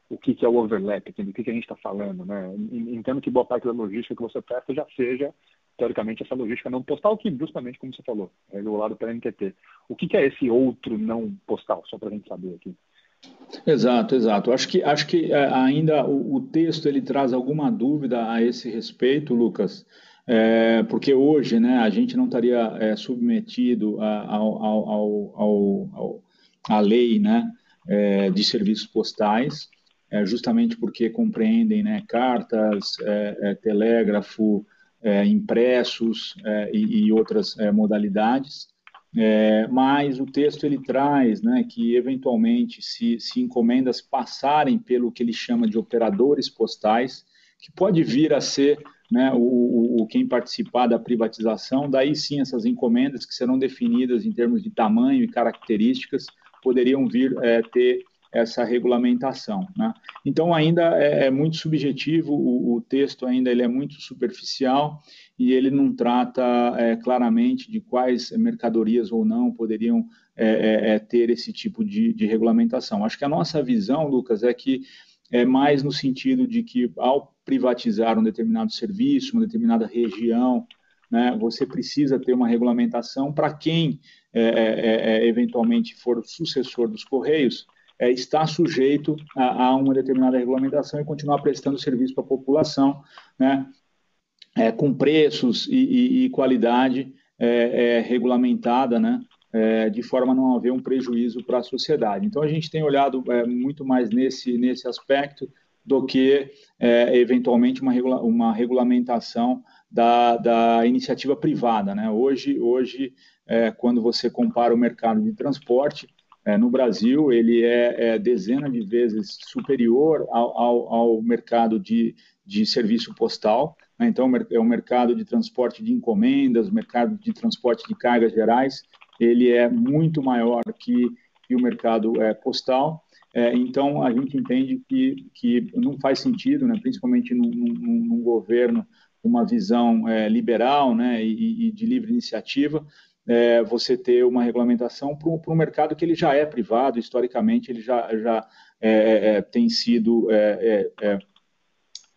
o que, que é o overlap, do que, que a gente está falando. Né? Entendo que boa parte da logística que você presta já seja, teoricamente, essa logística não postal, que justamente, como você falou, é regulado pela NTT. O que, que é esse outro não postal? Só para a gente saber aqui. Exato, exato. Acho que, acho que é, ainda o, o, texto ele traz alguma dúvida a esse respeito, Lucas, é, porque hoje né, a gente não estaria é, submetido à lei né, é, de serviços postais, é, justamente porque compreendem né, cartas, é, telégrafo, impressos e, e, outras modalidades. É, mas o texto ele traz né, que, eventualmente, se, se encomendas passarem pelo que ele chama de operadores postais, que pode vir a ser né, o, o, quem participar da privatização, daí sim essas encomendas que serão definidas em termos de tamanho e características poderiam vir é, ter essa regulamentação. Né? Então ainda é, é muito subjetivo, o, o, texto ainda ele é muito superficial e ele não trata é, claramente de quais mercadorias ou não poderiam é, é, é, ter esse tipo de, de, regulamentação. Acho que a nossa visão, Lucas, é que é mais no sentido de que ao privatizar um determinado serviço, uma determinada região, né, você precisa ter uma regulamentação para quem é, eventualmente for sucessor dos Correios, é, está sujeito a, a, uma determinada regulamentação e continuar prestando serviço para a população, né, é, com preços e, e, e qualidade é, é regulamentada, né, é, de forma a não haver um prejuízo para a sociedade. Então, a gente tem olhado é, muito mais nesse, nesse aspecto do que, eventualmente, uma, regula uma regulamentação da, da iniciativa privada. Né? Hoje, hoje é, quando você compara o mercado de transporte. É, no Brasil, ele é, é dezenas de vezes superior ao, ao, ao mercado de, de serviço postal. Né? Então, é o mercado de transporte de encomendas, o mercado de transporte de cargas gerais, ele é muito maior que, que o mercado é, postal. É, então, a gente entende que, que não faz sentido, né, principalmente num, num, num governo com uma visão é, liberal né, e, e, de livre iniciativa, é, você ter uma regulamentação para um, mercado que ele já é privado, historicamente ele já, já é, é, tem sido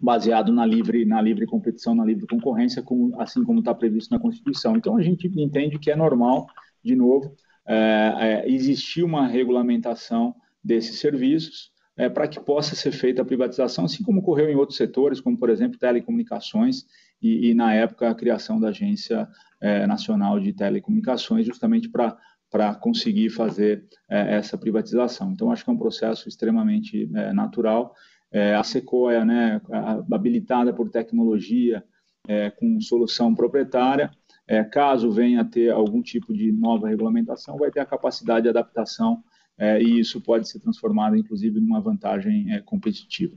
baseado na livre, na livre competição, na livre concorrência, como, assim como está previsto na Constituição. Então, a gente entende que é normal, de novo, existir uma regulamentação desses serviços é, para que possa ser feita a privatização, assim como ocorreu em outros setores, como, por exemplo, telecomunicações e, e na época, a criação da Agência é, Nacional de Telecomunicações, justamente para para conseguir fazer é, essa privatização. Então, acho que é um processo extremamente é, natural. É, a Sequoia, né, habilitada por tecnologia, é, com solução proprietária, é, caso venha a ter algum tipo de nova regulamentação, vai ter a capacidade de adaptação é, e isso pode ser transformado, inclusive, numa vantagem é, competitiva.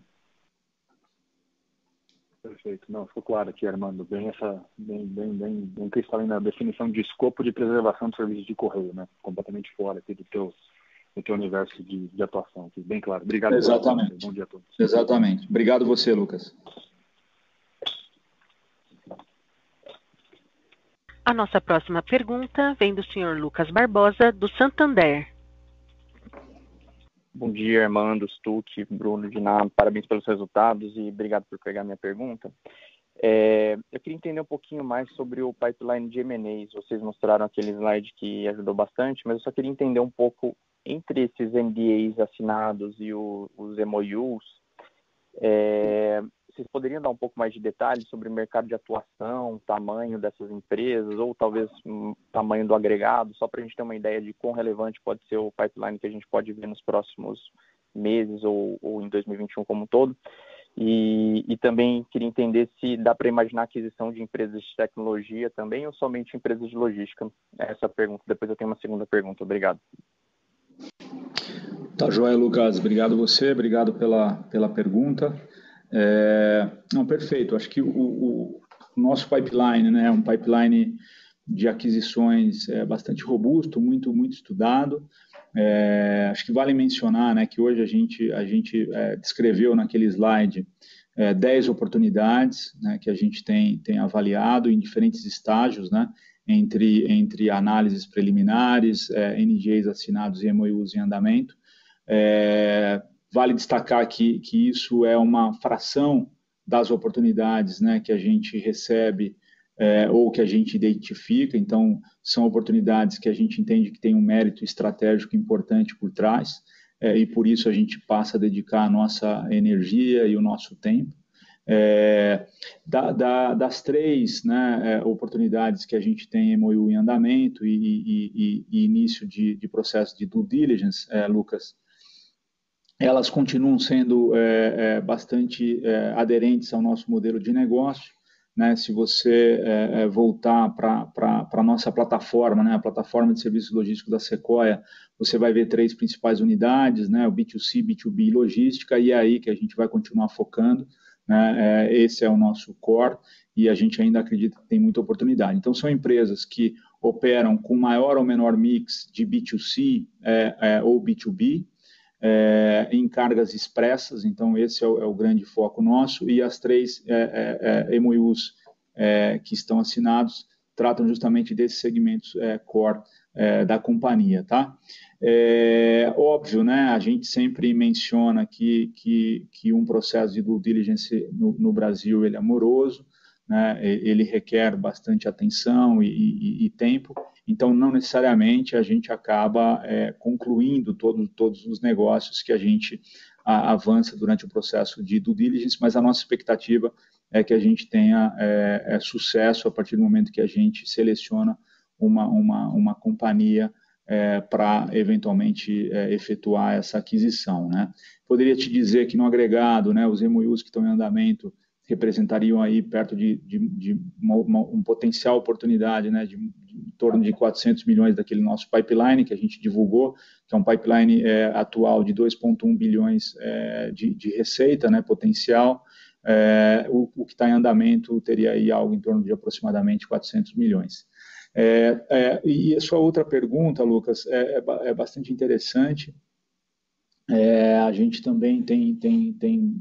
Perfeito. Não, ficou claro aqui, Armando. Bem essa, bem, bem, bem, bem cristalina a definição de escopo de preservação do serviço de correio, né? Completamente fora aqui do teu, do teu universo de, de atuação. Aqui. Bem claro. Obrigado. Exatamente. Bom dia a todos. Exatamente. Obrigado você, Lucas. A nossa próxima pergunta vem do senhor Lucas Barbosa, do Santander. Bom dia, Armando, Stuck, Bruno, Dinamo. Parabéns pelos resultados e obrigado por pegar minha pergunta. É, eu queria entender um pouquinho mais sobre o pipeline de M&As. Vocês mostraram aquele slide que ajudou bastante, mas eu só queria entender um pouco entre esses NDAs assinados e o, os MOUs, é, vocês poderiam dar um pouco mais de detalhes sobre o mercado de atuação, tamanho dessas empresas, ou talvez tamanho do agregado, só para a gente ter uma ideia de quão relevante pode ser o pipeline que a gente pode ver nos próximos meses ou, ou em 2021 como um todo. E, e, também queria entender se dá para imaginar aquisição de empresas de tecnologia também ou somente empresas de logística. Essa é pergunta. Depois eu tenho uma segunda pergunta. Obrigado. Tá joia, Lucas. Obrigado você, obrigado pela, pela pergunta. É, não, perfeito. Acho que o, o, nosso pipeline né, um pipeline de aquisições é, bastante robusto, muito, muito estudado. É, acho que vale mencionar né, que hoje a gente, a gente é, descreveu naquele slide é, 10 oportunidades né, que a gente tem, tem avaliado em diferentes estágios, né, entre, entre análises preliminares, é, NGs assinados e MOUs em andamento. É, Vale destacar que, que isso é uma fração das oportunidades né, que a gente recebe é, ou que a gente identifica, então são oportunidades que a gente entende que tem um mérito estratégico importante por trás, é, e por isso a gente passa a dedicar a nossa energia e o nosso tempo. É, da, da, das três né, é, oportunidades que a gente tem em andamento e, e, e, e início de, de, processo de due diligence, é, Lucas, elas continuam sendo é, é, bastante é, aderentes ao nosso modelo de negócio. Né? Se você é, é, voltar para a nossa plataforma, né? a plataforma de serviços logísticos da Sequoia, você vai ver três principais unidades, né? o B2C, B2B e logística, e é aí que a gente vai continuar focando. Né? É, esse é o nosso core e a gente ainda acredita que tem muita oportunidade. Então, são empresas que operam com maior ou menor mix de B2C ou B2B, é, em cargas expressas, então esse é o, é o, grande foco nosso, e as três é, é, é MOUs é, que estão assinados tratam justamente desses segmentos core da companhia, tá? Óbvio, né, a gente sempre menciona que, que, que um processo de due diligence no, no Brasil ele é moroso, né, ele requer bastante atenção e, e, e tempo, então, não necessariamente a gente acaba é, concluindo todo, todos os negócios que a gente a, avança durante o processo de due diligence, mas a nossa expectativa é que a gente tenha é, é, sucesso a partir do momento que a gente seleciona uma, uma, uma companhia é, para eventualmente é, efetuar essa aquisição. Né? Poderia te dizer que no agregado, né, os MOUs que estão em andamento representariam aí perto de, de, de uma, uma, um potencial oportunidade né, de, em torno de 400 milhões daquele nosso pipeline que a gente divulgou, que é um pipeline é, atual de 2,1 bilhões é, de, de, receita né, potencial. É, o, o, que está em andamento teria aí algo em torno de aproximadamente 400 milhões. É, é, e a sua outra pergunta, Lucas, é, é bastante interessante. a gente também tem, tem, tem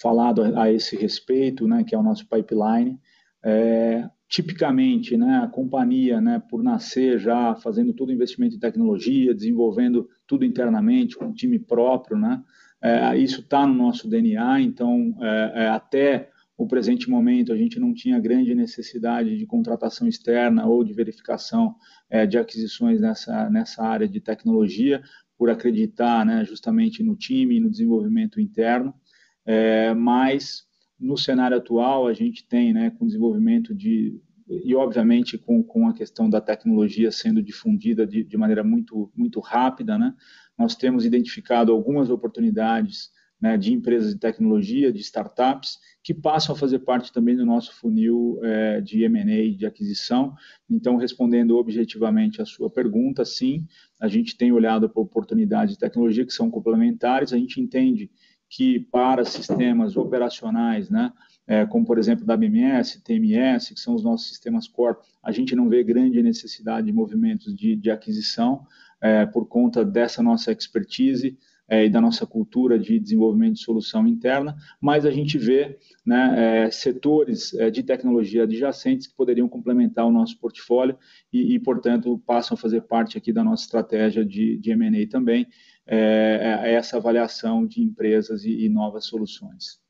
falado a, esse respeito, né, que é o nosso pipeline. É, tipicamente, né, a companhia, né, por nascer já fazendo todo o investimento em tecnologia, desenvolvendo tudo internamente com um time próprio, né, é, isso está no nosso DNA. Então, é, é, até o presente momento, a gente não tinha grande necessidade de contratação externa ou de verificação é, de aquisições nessa, nessa área de tecnologia, por acreditar né, justamente no time e no desenvolvimento interno. É, mas no cenário atual a gente tem, né, com o desenvolvimento de e obviamente com, com a questão da tecnologia sendo difundida de, de maneira muito muito rápida, né, nós temos identificado algumas oportunidades né, de empresas de tecnologia, de startups, que passam a fazer parte também do nosso funil é, de M&A, de aquisição. Então, respondendo objetivamente a sua pergunta, sim, a gente tem olhado para oportunidades de tecnologia que são complementares, a gente entende que para sistemas operacionais, né, é, como por exemplo WMS, TMS, que são os nossos sistemas core, a gente não vê grande necessidade de movimentos de, de aquisição é, por conta dessa nossa expertise é, e da nossa cultura de desenvolvimento de solução interna, mas a gente vê né, é, setores é, de tecnologia adjacentes que poderiam complementar o nosso portfólio e, e, portanto, passam a fazer parte aqui da nossa estratégia de, de M&A também, é, é, essa avaliação de empresas e, e novas soluções.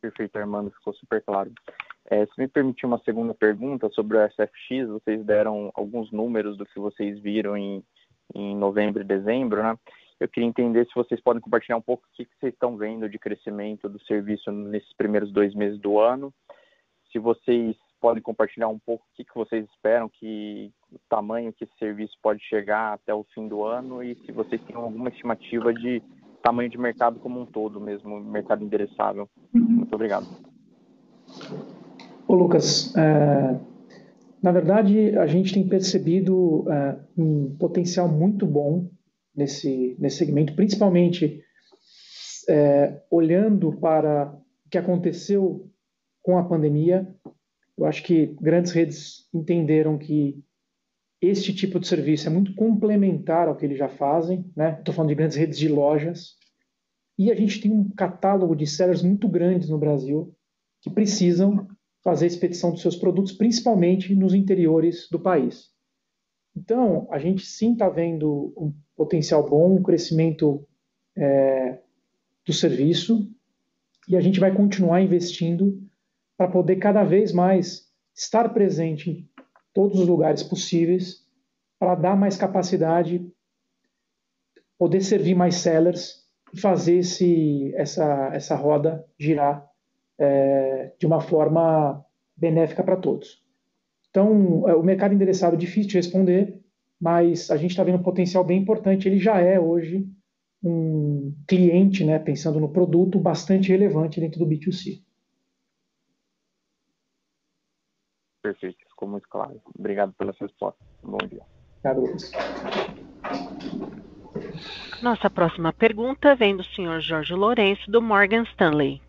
Perfeito, Armando, ficou super claro. É, se me permitir uma segunda pergunta sobre o SFX, vocês deram alguns números do que vocês viram em, em novembro e dezembro, né? Eu queria entender se vocês podem compartilhar um pouco o que, que vocês estão vendo de crescimento do serviço nesses primeiros dois meses do ano, se vocês podem compartilhar um pouco o que, que vocês esperam, que o tamanho que esse serviço pode chegar até o fim do ano e se vocês têm alguma estimativa de tamanho de mercado como um todo mesmo, mercado endereçável. Muito obrigado. Ô Lucas, é, na verdade a gente tem percebido é, um potencial muito bom nesse, nesse segmento, principalmente é, olhando para o que aconteceu com a pandemia eu acho que grandes redes entenderam que este tipo de serviço é muito complementar ao que eles já fazem, né? Estou falando de grandes redes de lojas. E a gente tem um catálogo de sellers muito grandes no Brasil que precisam fazer expedição dos seus produtos, principalmente nos interiores do país. Então, a gente sim está vendo um potencial bom, um crescimento é, do serviço, e a gente vai continuar investindo para poder cada vez mais estar presente em todos os lugares possíveis, para dar mais capacidade, poder servir mais sellers e fazer esse, essa, essa roda girar é, de uma forma benéfica para todos. Então, é, o mercado endereçado é difícil de responder, mas a gente está vendo um potencial bem importante. Ele já é hoje um cliente, né, pensando no produto, bastante relevante dentro do B2C. Perfeito, ficou muito claro. Obrigado pela sua resposta. Bom dia. Luiz. Nossa próxima pergunta vem do senhor Jorge Lourenço, do Morgan Stanley.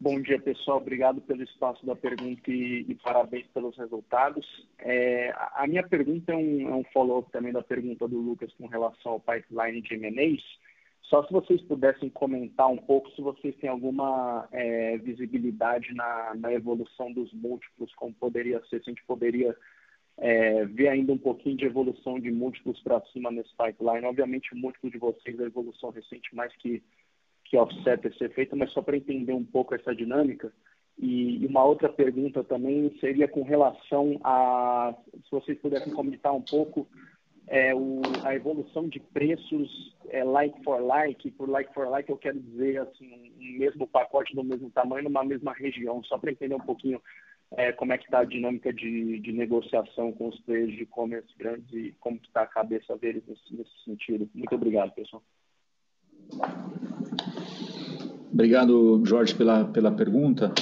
Bom dia, pessoal. Obrigado pelo espaço da pergunta e, e parabéns pelos resultados. É, a minha pergunta é um, é um follow-up também da pergunta do Lucas com relação ao pipeline de M&As. Só se vocês pudessem comentar um pouco se vocês têm alguma é, visibilidade na, na, evolução dos múltiplos, como poderia ser, se a gente poderia é, ver ainda um pouquinho de evolução de múltiplos para cima nesse pipeline. Obviamente, o múltiplo de vocês, a evolução recente, mais que, que offset esse efeito, mas só para entender um pouco essa dinâmica. E, e uma outra pergunta também seria com relação a, se vocês pudessem comentar um pouco é, o, a evolução de preços é, like for like, por like for like eu quero dizer assim, um mesmo pacote do mesmo tamanho numa mesma região, só para entender um pouquinho é, como é que está a dinâmica de, de, negociação com os players de e-commerce grandes e como está a cabeça deles nesse, nesse sentido. Muito obrigado, pessoal. Obrigado, Jorge, pela, pela pergunta.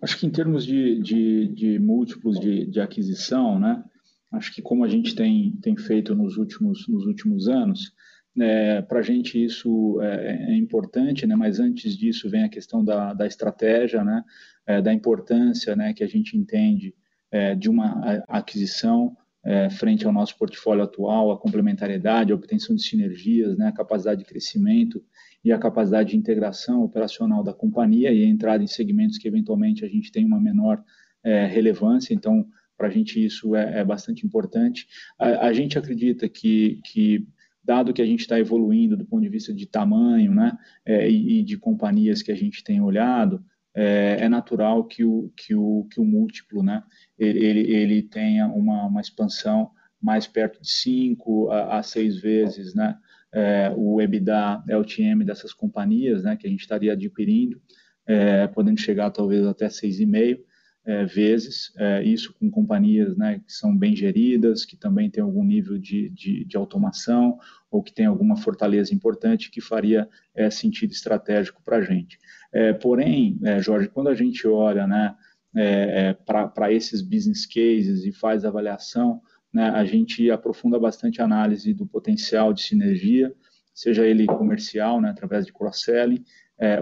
Acho que em termos de, de, de múltiplos de, de, aquisição, né? Acho que como a gente tem, tem feito nos últimos, nos últimos anos, é, Para a gente isso é, é, importante, né? mas antes disso vem a questão da, da estratégia, né? É, da importância né? que a gente entende é, de uma aquisição é, frente ao nosso portfólio atual, a complementariedade, a obtenção de sinergias, né? a capacidade de crescimento e a capacidade de integração operacional da companhia e a entrada em segmentos que eventualmente a gente tem uma menor é, relevância. Então, para a gente isso é, bastante importante. A, a gente acredita que, que dado que a gente está evoluindo do ponto de vista de tamanho né, é, e, de companhias que a gente tem olhado, é, é, natural que o, que o, que o múltiplo né, ele, ele tenha uma, uma expansão mais perto de 5 a 6 vezes né, é, o EBITDA LTM dessas companhias né, que a gente estaria adquirindo, é, podendo chegar talvez até 6,5 é, vezes, é, isso com companhias né, que são bem geridas, que também têm algum nível de, de, de automação ou que tem alguma fortaleza importante que faria é, sentido estratégico para a gente. É, porém, é, Jorge, quando a gente olha né, é, para esses business cases e faz avaliação, né, a gente aprofunda bastante a análise do potencial de sinergia, seja ele comercial, né, através de cross-selling,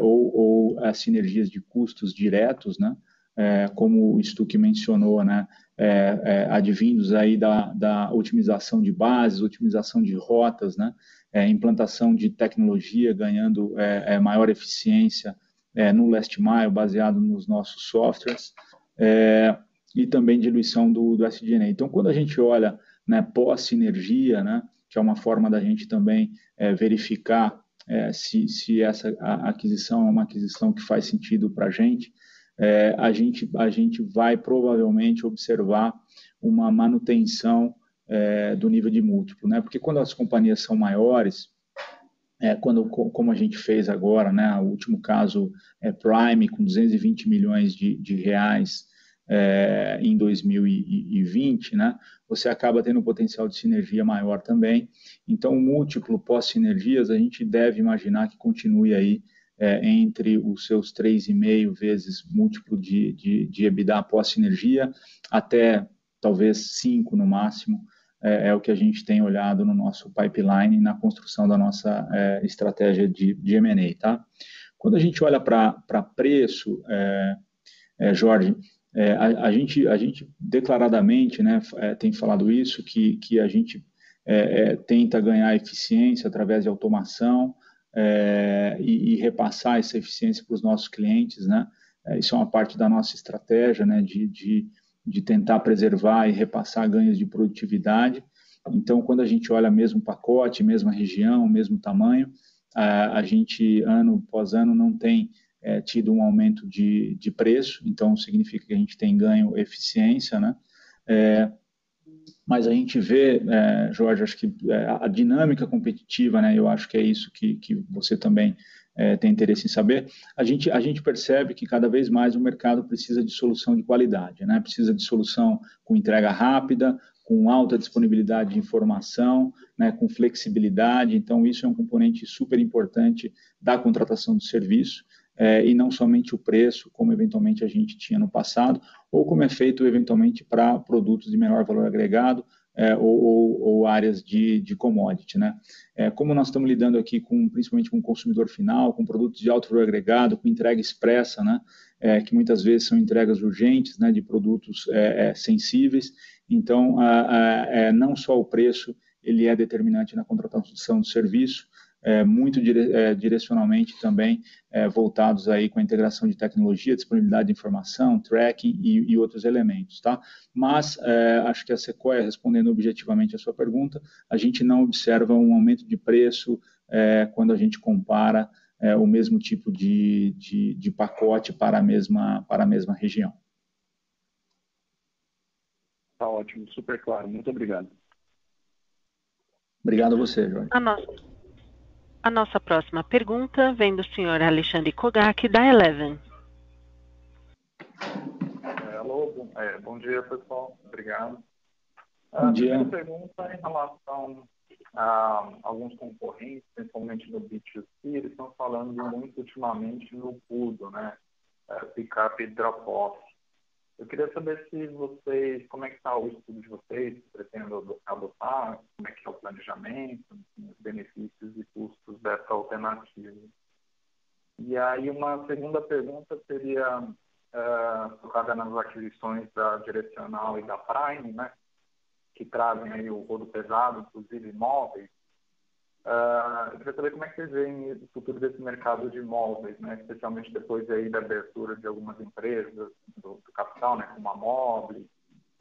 ou, ou as sinergias de custos diretos, né, é, como o Stuck mencionou, né, é, é, advindos aí da, da otimização de bases, otimização de rotas, né, é, implantação de tecnologia ganhando é, é, maior eficiência no last mile, baseado nos nossos softwares, e também diluição do, do. Então, quando a gente olha né, pós-sinergia, né, que é uma forma da gente também verificar se, se essa aquisição é uma aquisição que faz sentido para a gente, é, a, gente, a gente vai provavelmente observar uma manutenção é, do nível de múltiplo, né? Porque quando as companhias são maiores, é, quando, como a gente fez agora, né? O último caso é Prime com 220 milhões de, de reais é, em 2020, né? Você acaba tendo um potencial de sinergia maior também. Então, o múltiplo pós-sinergias, a gente deve imaginar que continue aí é, entre os seus 3,5 vezes múltiplo de, de, de EBITDA após sinergia, até talvez 5 no máximo, é, é, o que a gente tem olhado no nosso pipeline na construção da nossa é, estratégia de, de M&A, tá? Quando a gente olha para preço, é, é, Jorge, é, a, a, gente, a gente declaradamente né, tem falado isso, que, que a gente tenta ganhar eficiência através de automação, é, e, e, repassar essa eficiência para os nossos clientes, né? É, isso é uma parte da nossa estratégia, né? De, de, de tentar preservar e repassar ganhos de produtividade. Então, quando a gente olha mesmo pacote, mesma região, mesmo tamanho, a, a gente, ano após ano, não tem é, tido um aumento de, de preço, então significa que a gente tem ganho eficiência, né? É, mas a gente vê, é, Jorge, acho que é, a dinâmica competitiva, né, eu acho que é isso que, que você também é, tem interesse em saber, a gente, a gente percebe que cada vez mais o mercado precisa de solução de qualidade, né, precisa de solução com entrega rápida, com alta disponibilidade de informação, né, com flexibilidade, então isso é um componente super importante da contratação do serviço, é, e não somente o preço, como eventualmente a gente tinha no passado, ou como é feito eventualmente para produtos de menor valor agregado é, ou, ou, ou, áreas de, de commodity. Né? É, como nós estamos lidando aqui com, principalmente com o consumidor final, com produtos de alto valor agregado, com entrega expressa, né? É, que muitas vezes são entregas urgentes né, de produtos é, é, sensíveis, então a, a, é, não só o preço ele é determinante na contratação do serviço, é, muito dire, é, direcionalmente também é, voltados aí com a integração de tecnologia, disponibilidade de informação, tracking e, e outros elementos, tá? Mas é, acho que a Sequoia, respondendo objetivamente a sua pergunta, a gente não observa um aumento de preço é, quando a gente compara é, o mesmo tipo de, de, de pacote para a mesma, para a mesma região. Tá ótimo, super claro. Muito obrigado. Obrigado a você, Jorge. A nossa. A nossa próxima pergunta vem do senhor Alexandre Kogak, da Eleven. É, alô, bom, é, bom dia, pessoal. Obrigado. Bom a dia. A pergunta é em relação a alguns concorrentes, principalmente no B2C, eles estão falando muito ultimamente no PUDO, né? pick-up e drop-off. Eu queria saber se vocês, como é que está o estudo de vocês, se pretendem adotar, como é que é o planejamento, os benefícios e custos dessa alternativa. E aí uma segunda pergunta seria uh, focada nas aquisições da Direcional e da Prime, né, que trazem aí o rodo pesado, inclusive imóveis. Uh, eu queria saber como é que vocês veem o futuro desse mercado de imóveis, né? especialmente depois aí da abertura de algumas empresas do, do capital, né? como a Mobile,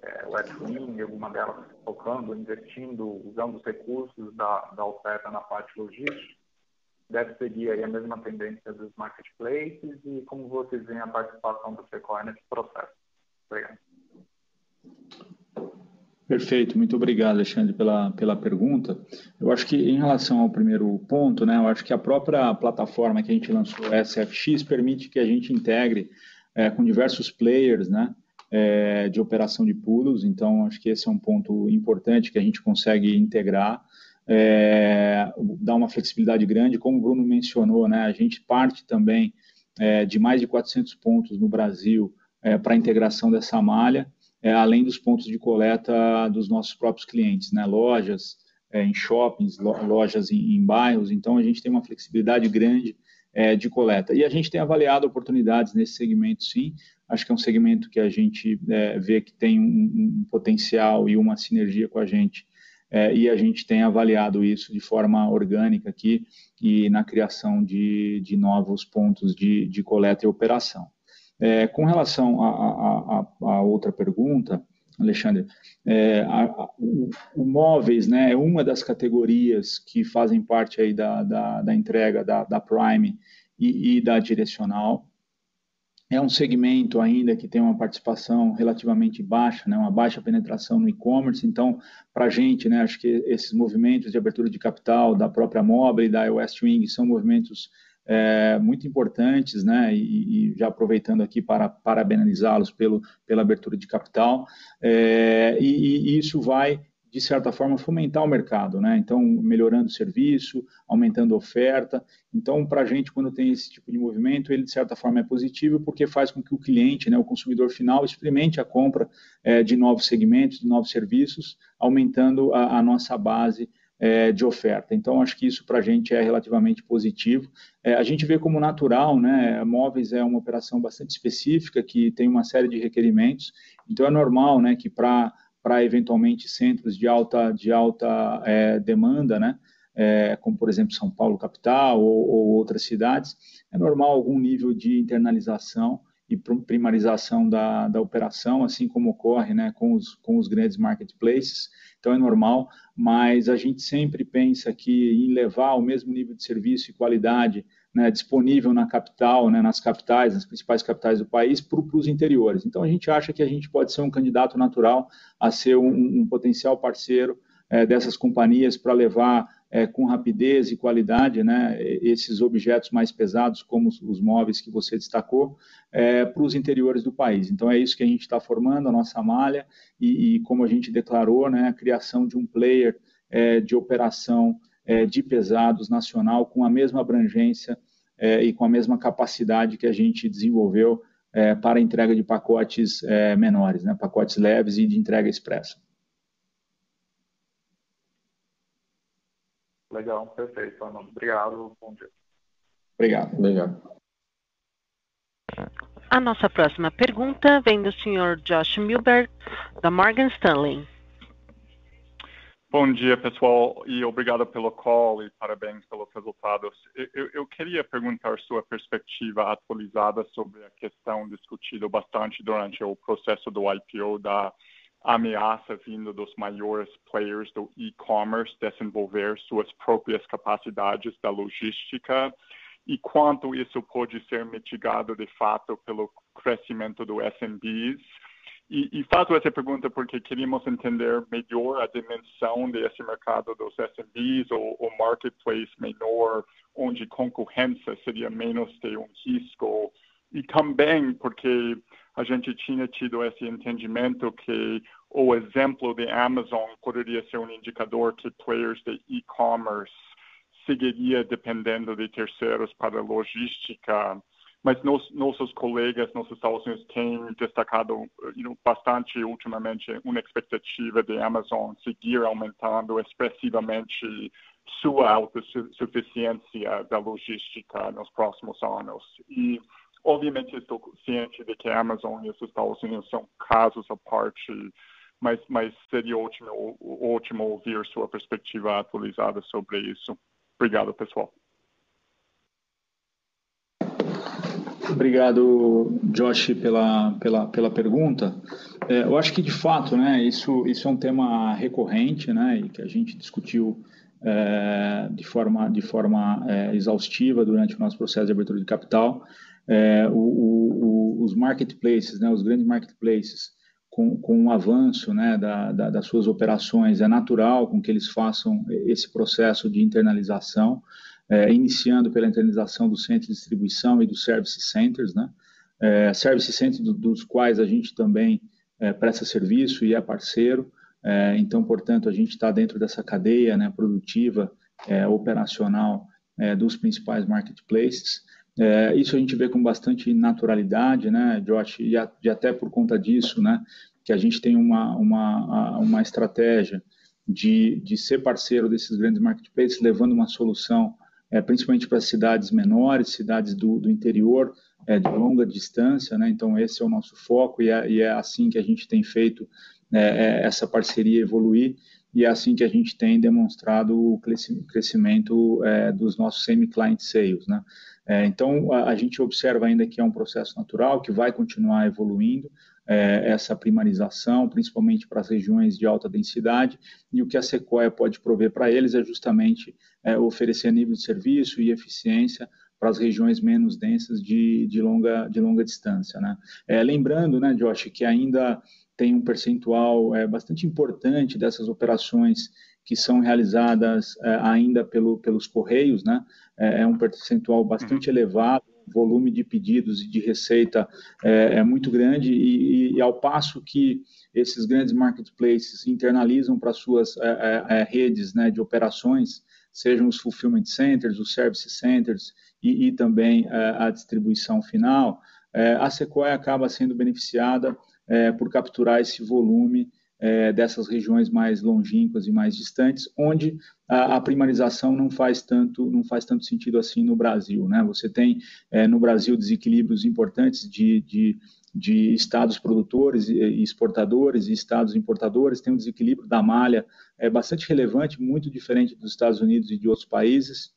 é, Westwing, alguma delas focando, investindo, usando os recursos da, da oferta na parte logística. Deve seguir aí a mesma tendência dos marketplaces e como vocês veem a participação do Sequoia nesse processo. Obrigado. Perfeito, muito obrigado, Alexandre, pela, pela pergunta. Eu acho que em relação ao primeiro ponto, né, eu acho que a própria plataforma que a gente lançou, SFX, permite que a gente integre é, com diversos players, né, é, de operação de pulos, então acho que esse é um ponto importante que a gente consegue integrar, é, dá uma flexibilidade grande, como o Bruno mencionou, né, a gente parte também é, de mais de 400 pontos no Brasil é, para a integração dessa malha, é, além dos pontos de coleta dos nossos próprios clientes, né? lojas é, em shoppings, lojas em, em, bairros, então a gente tem uma flexibilidade grande é, de coleta. E a gente tem avaliado oportunidades nesse segmento, sim, acho que é um segmento que a gente é, vê que tem um, um, potencial e uma sinergia com a gente, é, e a gente tem avaliado isso de forma orgânica aqui e na criação de, de novos pontos de, de coleta e operação. É, com relação à outra pergunta, Alexandre, é, a, a, o, o, móveis né, é uma das categorias que fazem parte aí da, da, da entrega da, da Prime e, e, da direcional. É um segmento ainda que tem uma participação relativamente baixa, né, uma baixa penetração no e-commerce. Então, para a gente, né, acho que esses movimentos de abertura de capital da própria Mobile e da West Wing são movimentos é, muito importantes, né? E, e, já aproveitando aqui para parabenizá-los pelo, pela abertura de capital, é, e, e, isso vai de certa forma fomentar o mercado, né? Então melhorando o serviço, aumentando a oferta. Então para a gente quando tem esse tipo de movimento, ele de certa forma é positivo porque faz com que o cliente, né, o consumidor final, experimente a compra é, de novos segmentos, de novos serviços, aumentando a, a nossa base é, de oferta. Então, acho que isso para a gente é relativamente positivo. É, a gente vê como natural, né? Móveis é uma operação bastante específica que tem uma série de requerimentos. Então, é normal, né, que para para eventualmente centros de alta de alta é, demanda, né? É, como por exemplo São Paulo capital ou, ou outras cidades, é normal algum nível de internalização e primarização da, da operação, assim como ocorre né, com, os, com os grandes marketplaces. Então é normal, mas a gente sempre pensa que em levar o mesmo nível de serviço e qualidade né, disponível na capital, né, nas capitais, nas principais capitais do país, para os interiores. Então a gente acha que a gente pode ser um candidato natural a ser um, um potencial parceiro é, dessas companhias para levar é, com rapidez e qualidade, né, esses objetos mais pesados, como os, os móveis que você destacou, é, para os interiores do país. Então, é isso que a gente está formando, a nossa malha, e, e, como a gente declarou, né, a criação de um player é, de operação de pesados nacional com a mesma abrangência e com a mesma capacidade que a gente desenvolveu para entrega de pacotes menores, né, pacotes leves e de entrega expressa. Legal, perfeito. Obrigado, bom dia. Obrigado. Obrigado. A nossa próxima pergunta vem do senhor Josh Milberg, da Morgan Stanley. Bom dia, pessoal, e obrigado pelo call e parabéns pelos resultados. Eu, eu, queria perguntar sua perspectiva atualizada sobre a questão discutida bastante durante o processo do IPO da ameaça vinda dos maiores players do e-commerce desenvolver suas próprias capacidades da logística e quanto isso pode ser mitigado de fato pelo crescimento do SMBs. E, e faço essa pergunta porque queríamos entender melhor a dimensão desse mercado dos SMBs ou o marketplace menor, onde concorrência seria menos de um risco. E também porque a gente tinha tido esse entendimento que o exemplo de Amazon poderia ser um indicador que players de e-commerce seguiria dependendo de terceiros para logística, mas nos, nossos colegas nos Estados Unidos têm destacado you know, bastante ultimamente uma expectativa de Amazon seguir aumentando expressivamente sua autossuficiência da logística nos próximos anos. E, obviamente, estou ciente de que a Amazon e os Estados Unidos são casos à parte, mas, mas seria ótimo, ótimo ouvir sua perspectiva atualizada sobre isso. Obrigado, pessoal. Obrigado, Josh, pela, pela, pela pergunta. É, eu acho que, de fato, né, isso, isso é um tema recorrente né, e que a gente discutiu é, de forma, de forma é, exaustiva durante o nosso processo de abertura de capital. É, o, o, os marketplaces, né, os grandes marketplaces, com, com o avanço né, da, da, das suas operações, é natural com que eles façam esse processo de internalização é, iniciando pela internalização do centro de distribuição e dos service centers, né? É, service centers do, dos quais a gente também é, presta serviço e é parceiro. É, então, portanto, a gente está dentro dessa cadeia né, produtiva, é, operacional é, dos principais marketplaces. Isso a gente vê com bastante naturalidade, né, Josh, e, a, e até por conta disso, né, que a gente tem uma, uma, uma estratégia de, de ser parceiro desses grandes marketplaces, levando uma solução é, principalmente para cidades menores, cidades do, do interior, é, de longa distância, né? Então esse é o nosso foco e é, e é assim que a gente tem feito é, é, essa parceria evoluir e é assim que a gente tem demonstrado o crescimento é, dos nossos semi-client sales, né? É, então a, a, gente observa ainda que é um processo natural que vai continuar evoluindo é, essa primarização, principalmente para as regiões de alta densidade, e o que a Sequoia pode prover para eles é justamente é, oferecer nível de serviço e eficiência para as regiões menos densas de, de, longa, de longa distância. Né? É, lembrando, né, Josh, que ainda tem um percentual é, bastante importante dessas operações que são realizadas é, ainda pelo, pelos correios, né? É, é um percentual bastante uhum. elevado volume de pedidos e de receita é, é muito grande e, e, ao passo que esses grandes marketplaces internalizam para suas é, é, redes né, de operações, sejam os fulfillment centers, os service centers e, e também a distribuição final, a Sequoia acaba sendo beneficiada por capturar esse volume é, dessas regiões mais longínquas e mais distantes, onde a, a, primarização não faz tanto não faz tanto sentido assim no Brasil, né? Você tem é, no Brasil desequilíbrios importantes de, de, de estados produtores e exportadores e estados importadores, tem um desequilíbrio da malha é bastante relevante, muito diferente dos Estados Unidos e de outros países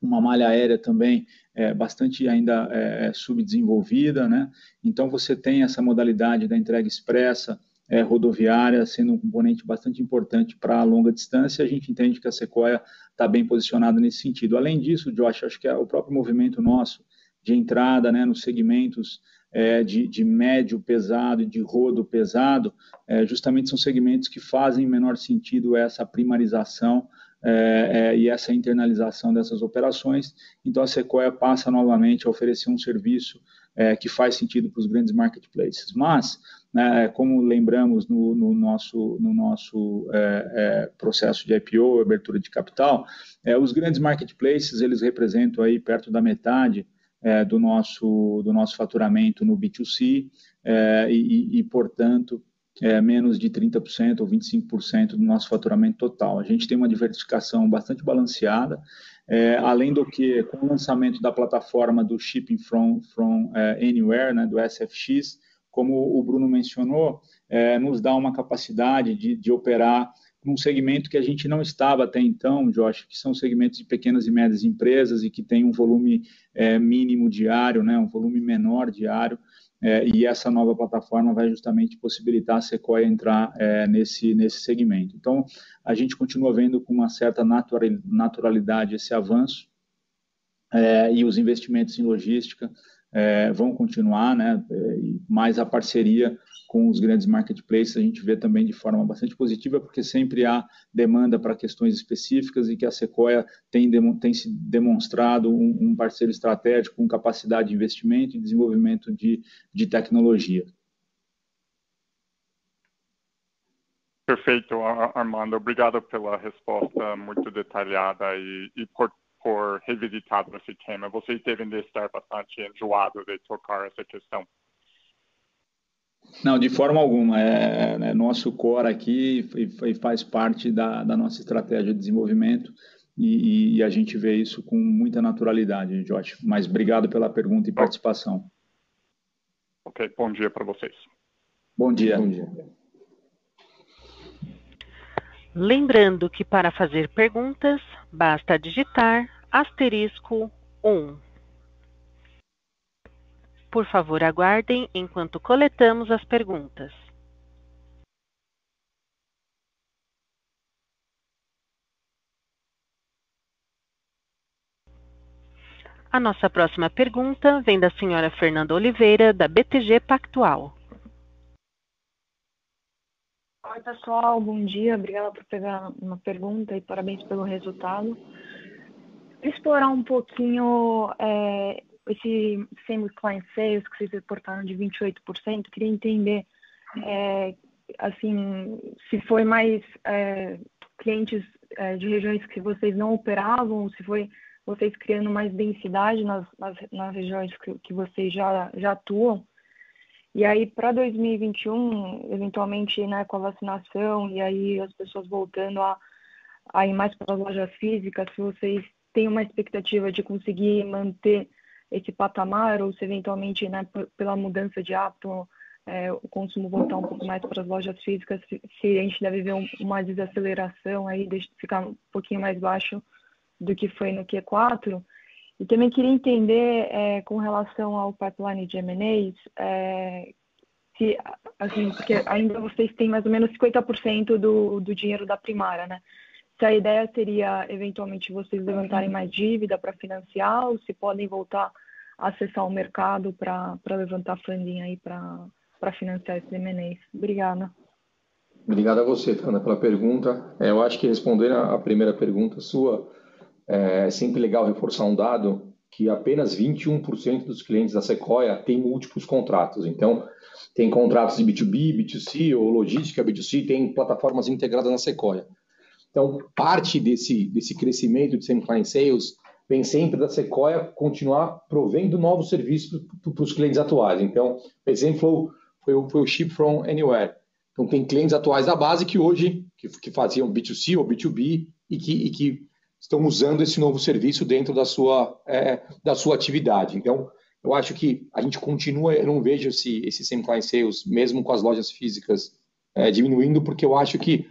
uma malha aérea também é, bastante ainda é, subdesenvolvida, né? Então você tem essa modalidade da entrega expressa, é, rodoviária sendo um componente bastante importante para a longa distância. A gente entende que a Sequoia está bem posicionada nesse sentido. Além disso, Josh, acho que é o próprio movimento nosso de entrada né, nos segmentos é, de, de, médio pesado e de rodo pesado, é, justamente são segmentos que fazem menor sentido essa primarização é, é, e essa internalização dessas operações. Então, a Sequoia passa novamente a oferecer um serviço é, que faz sentido para os grandes marketplaces. Mas, né, como lembramos no, no nosso, no nosso é, é, processo de IPO, abertura de capital, é, os grandes marketplaces eles representam aí perto da metade é, do nosso do nosso faturamento no B2C é, e, e, portanto é, menos de 30% ou 25% do nosso faturamento total. A gente tem uma diversificação bastante balanceada, é, além do que, com o lançamento da plataforma do Shipping from, from é, Anywhere, né, do SFX, como o Bruno mencionou, é, nos dá uma capacidade de, de operar num segmento que a gente não estava até então, Josh, que são segmentos de pequenas e médias empresas e que tem um volume é, mínimo diário, né, um volume menor diário, é, e essa nova plataforma vai justamente possibilitar a Sequoia entrar é, nesse, nesse segmento. Então, a gente continua vendo com uma certa naturalidade esse avanço é, e os investimentos em logística é, vão continuar, né, é, mas a parceria com os grandes marketplaces a gente vê também de forma bastante positiva, porque sempre há demanda para questões específicas e que a Sequoia tem, tem se demonstrado um, um, parceiro estratégico com capacidade de investimento e desenvolvimento de, de tecnologia. Perfeito, Armando. Obrigado pela resposta muito detalhada e, e por por revisitado esse tema. Vocês devem de estar bastante enjoados de tocar essa questão. Não, de forma alguma. É, é nosso core aqui e, faz parte da, da, nossa estratégia de desenvolvimento e, e, a gente vê isso com muita naturalidade, Josh. Mas obrigado pela pergunta e participação. Ok, bom dia para vocês. Bom dia. Bom dia. Lembrando que para fazer perguntas, basta digitar asterisco 1. Por favor, aguardem enquanto coletamos as perguntas. A nossa próxima pergunta vem da senhora Fernanda Oliveira, da BTG Pactual. Oi, pessoal, bom dia. Obrigada por pegar uma pergunta e parabéns pelo resultado. Explorar um pouquinho é, esse same client sales que vocês reportaram de 28%. Queria entender, é, assim, se foi mais é, clientes é, de regiões que vocês não operavam, se foi vocês criando mais densidade nas, nas, nas regiões que, que vocês já, já atuam. E aí, para 2021, eventualmente, né, com a vacinação e aí as pessoas voltando a, a ir mais para as lojas físicas, se vocês têm uma expectativa de conseguir manter esse patamar ou se eventualmente, né, pela mudança de hábito, é, o consumo voltar um pouco mais para as lojas físicas, se, a gente deve ver um, uma desaceleração aí, de ficar um pouquinho mais baixo do que foi no Q4. E também queria entender, é, com relação ao pipeline de M&As, é, se, assim, porque ainda vocês têm mais ou menos 50% do, do dinheiro da primária, né? Se a ideia seria, eventualmente, vocês levantarem mais dívida para financiar ou se podem voltar a acessar o mercado para levantar funding aí para financiar esses M&As. Obrigada. Obrigado a você, Tana, pela pergunta. É, eu acho que respondendo a primeira pergunta sua, é sempre legal reforçar um dado que apenas 21% dos clientes da Sequoia têm múltiplos contratos. Então, tem contratos de B2B, B2C ou logística B2C, tem plataformas integradas na Sequoia. Então, parte desse, desse crescimento de semi-client sales vem sempre da Sequoia continuar provendo novos serviços para os clientes atuais. Então, o exemplo foi, o, foi o Ship from Anywhere. Então, tem clientes atuais da base que hoje que, que faziam B2C ou B2B e que, e que estão usando esse novo serviço dentro da sua, é, da sua atividade. Então, eu acho que a gente continua, eu não vejo esse, esse client sales, mesmo com as lojas físicas é, diminuindo, porque eu acho que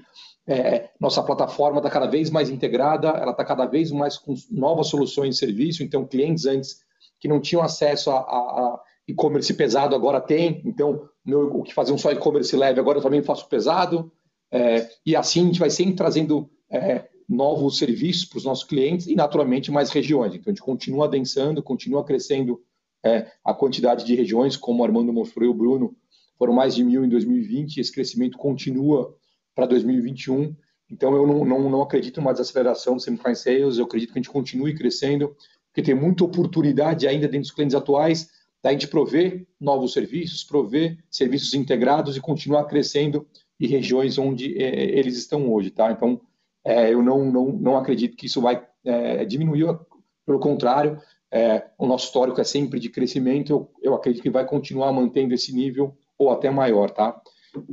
é, nossa plataforma está cada vez mais integrada, ela está cada vez mais com novas soluções de serviço, então clientes antes que não tinham acesso a, a, a e-commerce pesado agora tem, então meu, o que faziam só e-commerce leve agora eu também faço pesado, é, e assim a gente vai sempre trazendo é, novos serviços para os nossos clientes e, naturalmente, mais regiões. Então, a gente continua adensando, continua crescendo é, a quantidade de regiões, como o Armando mostrou e o Bruno, foram mais de mil em 2020, esse crescimento continua para 2021. Então, eu não, não, não acredito numa desaceleração do Semifine Sales, eu acredito que a gente continue crescendo, porque tem muita oportunidade ainda dentro dos clientes atuais da gente prover novos serviços, prover serviços integrados e continuar crescendo em regiões onde é, eles estão hoje, tá? Então, é, eu não, não, não acredito que isso vai é, diminuir, pelo contrário, é, o nosso histórico é sempre de crescimento, eu, eu acredito que vai continuar mantendo esse nível ou até maior, tá?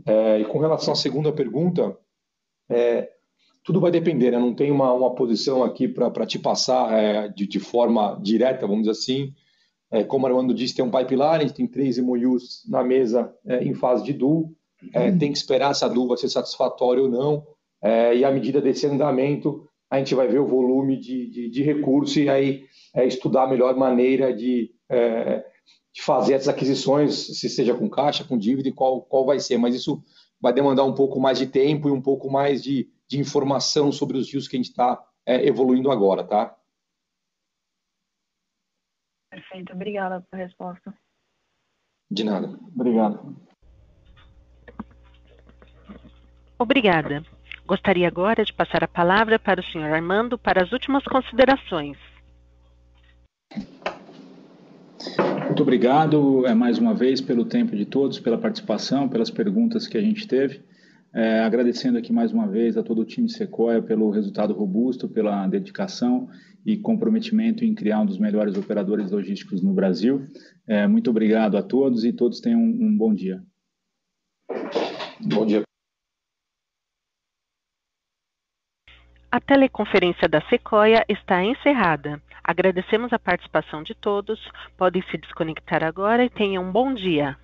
É, e com relação à segunda pergunta, é, tudo vai depender, né? não tem uma, uma posição aqui para te passar é, de, de, forma direta, vamos dizer assim. É, como o Armando disse, tem um pipeline, tem três MOUs na mesa é, em fase de duo, é, tem que esperar se a duo vai ser satisfatória ou não. E à medida desse andamento, a gente vai ver o volume de, de, de recurso e aí estudar a melhor maneira de, de, fazer essas aquisições, se seja com caixa, com dívida e qual, qual vai ser. Mas isso vai demandar um pouco mais de tempo e um pouco mais de, de informação sobre os rios que a gente está é, evoluindo agora, tá? Perfeito, obrigada pela resposta. De nada. Obrigado. Obrigada. Gostaria agora de passar a palavra para o senhor Armando para as últimas considerações. Muito obrigado é, mais uma vez pelo tempo de todos, pela participação, pelas perguntas que a gente teve. É, agradecendo aqui mais uma vez a todo o time Sequoia pelo resultado robusto, pela dedicação e comprometimento em criar um dos melhores operadores logísticos no Brasil. É, muito obrigado a todos e todos tenham um, um bom dia. Bom dia. A teleconferência da Sequoia está encerrada. Agradecemos a participação de todos. Podem se desconectar agora e tenham um bom dia.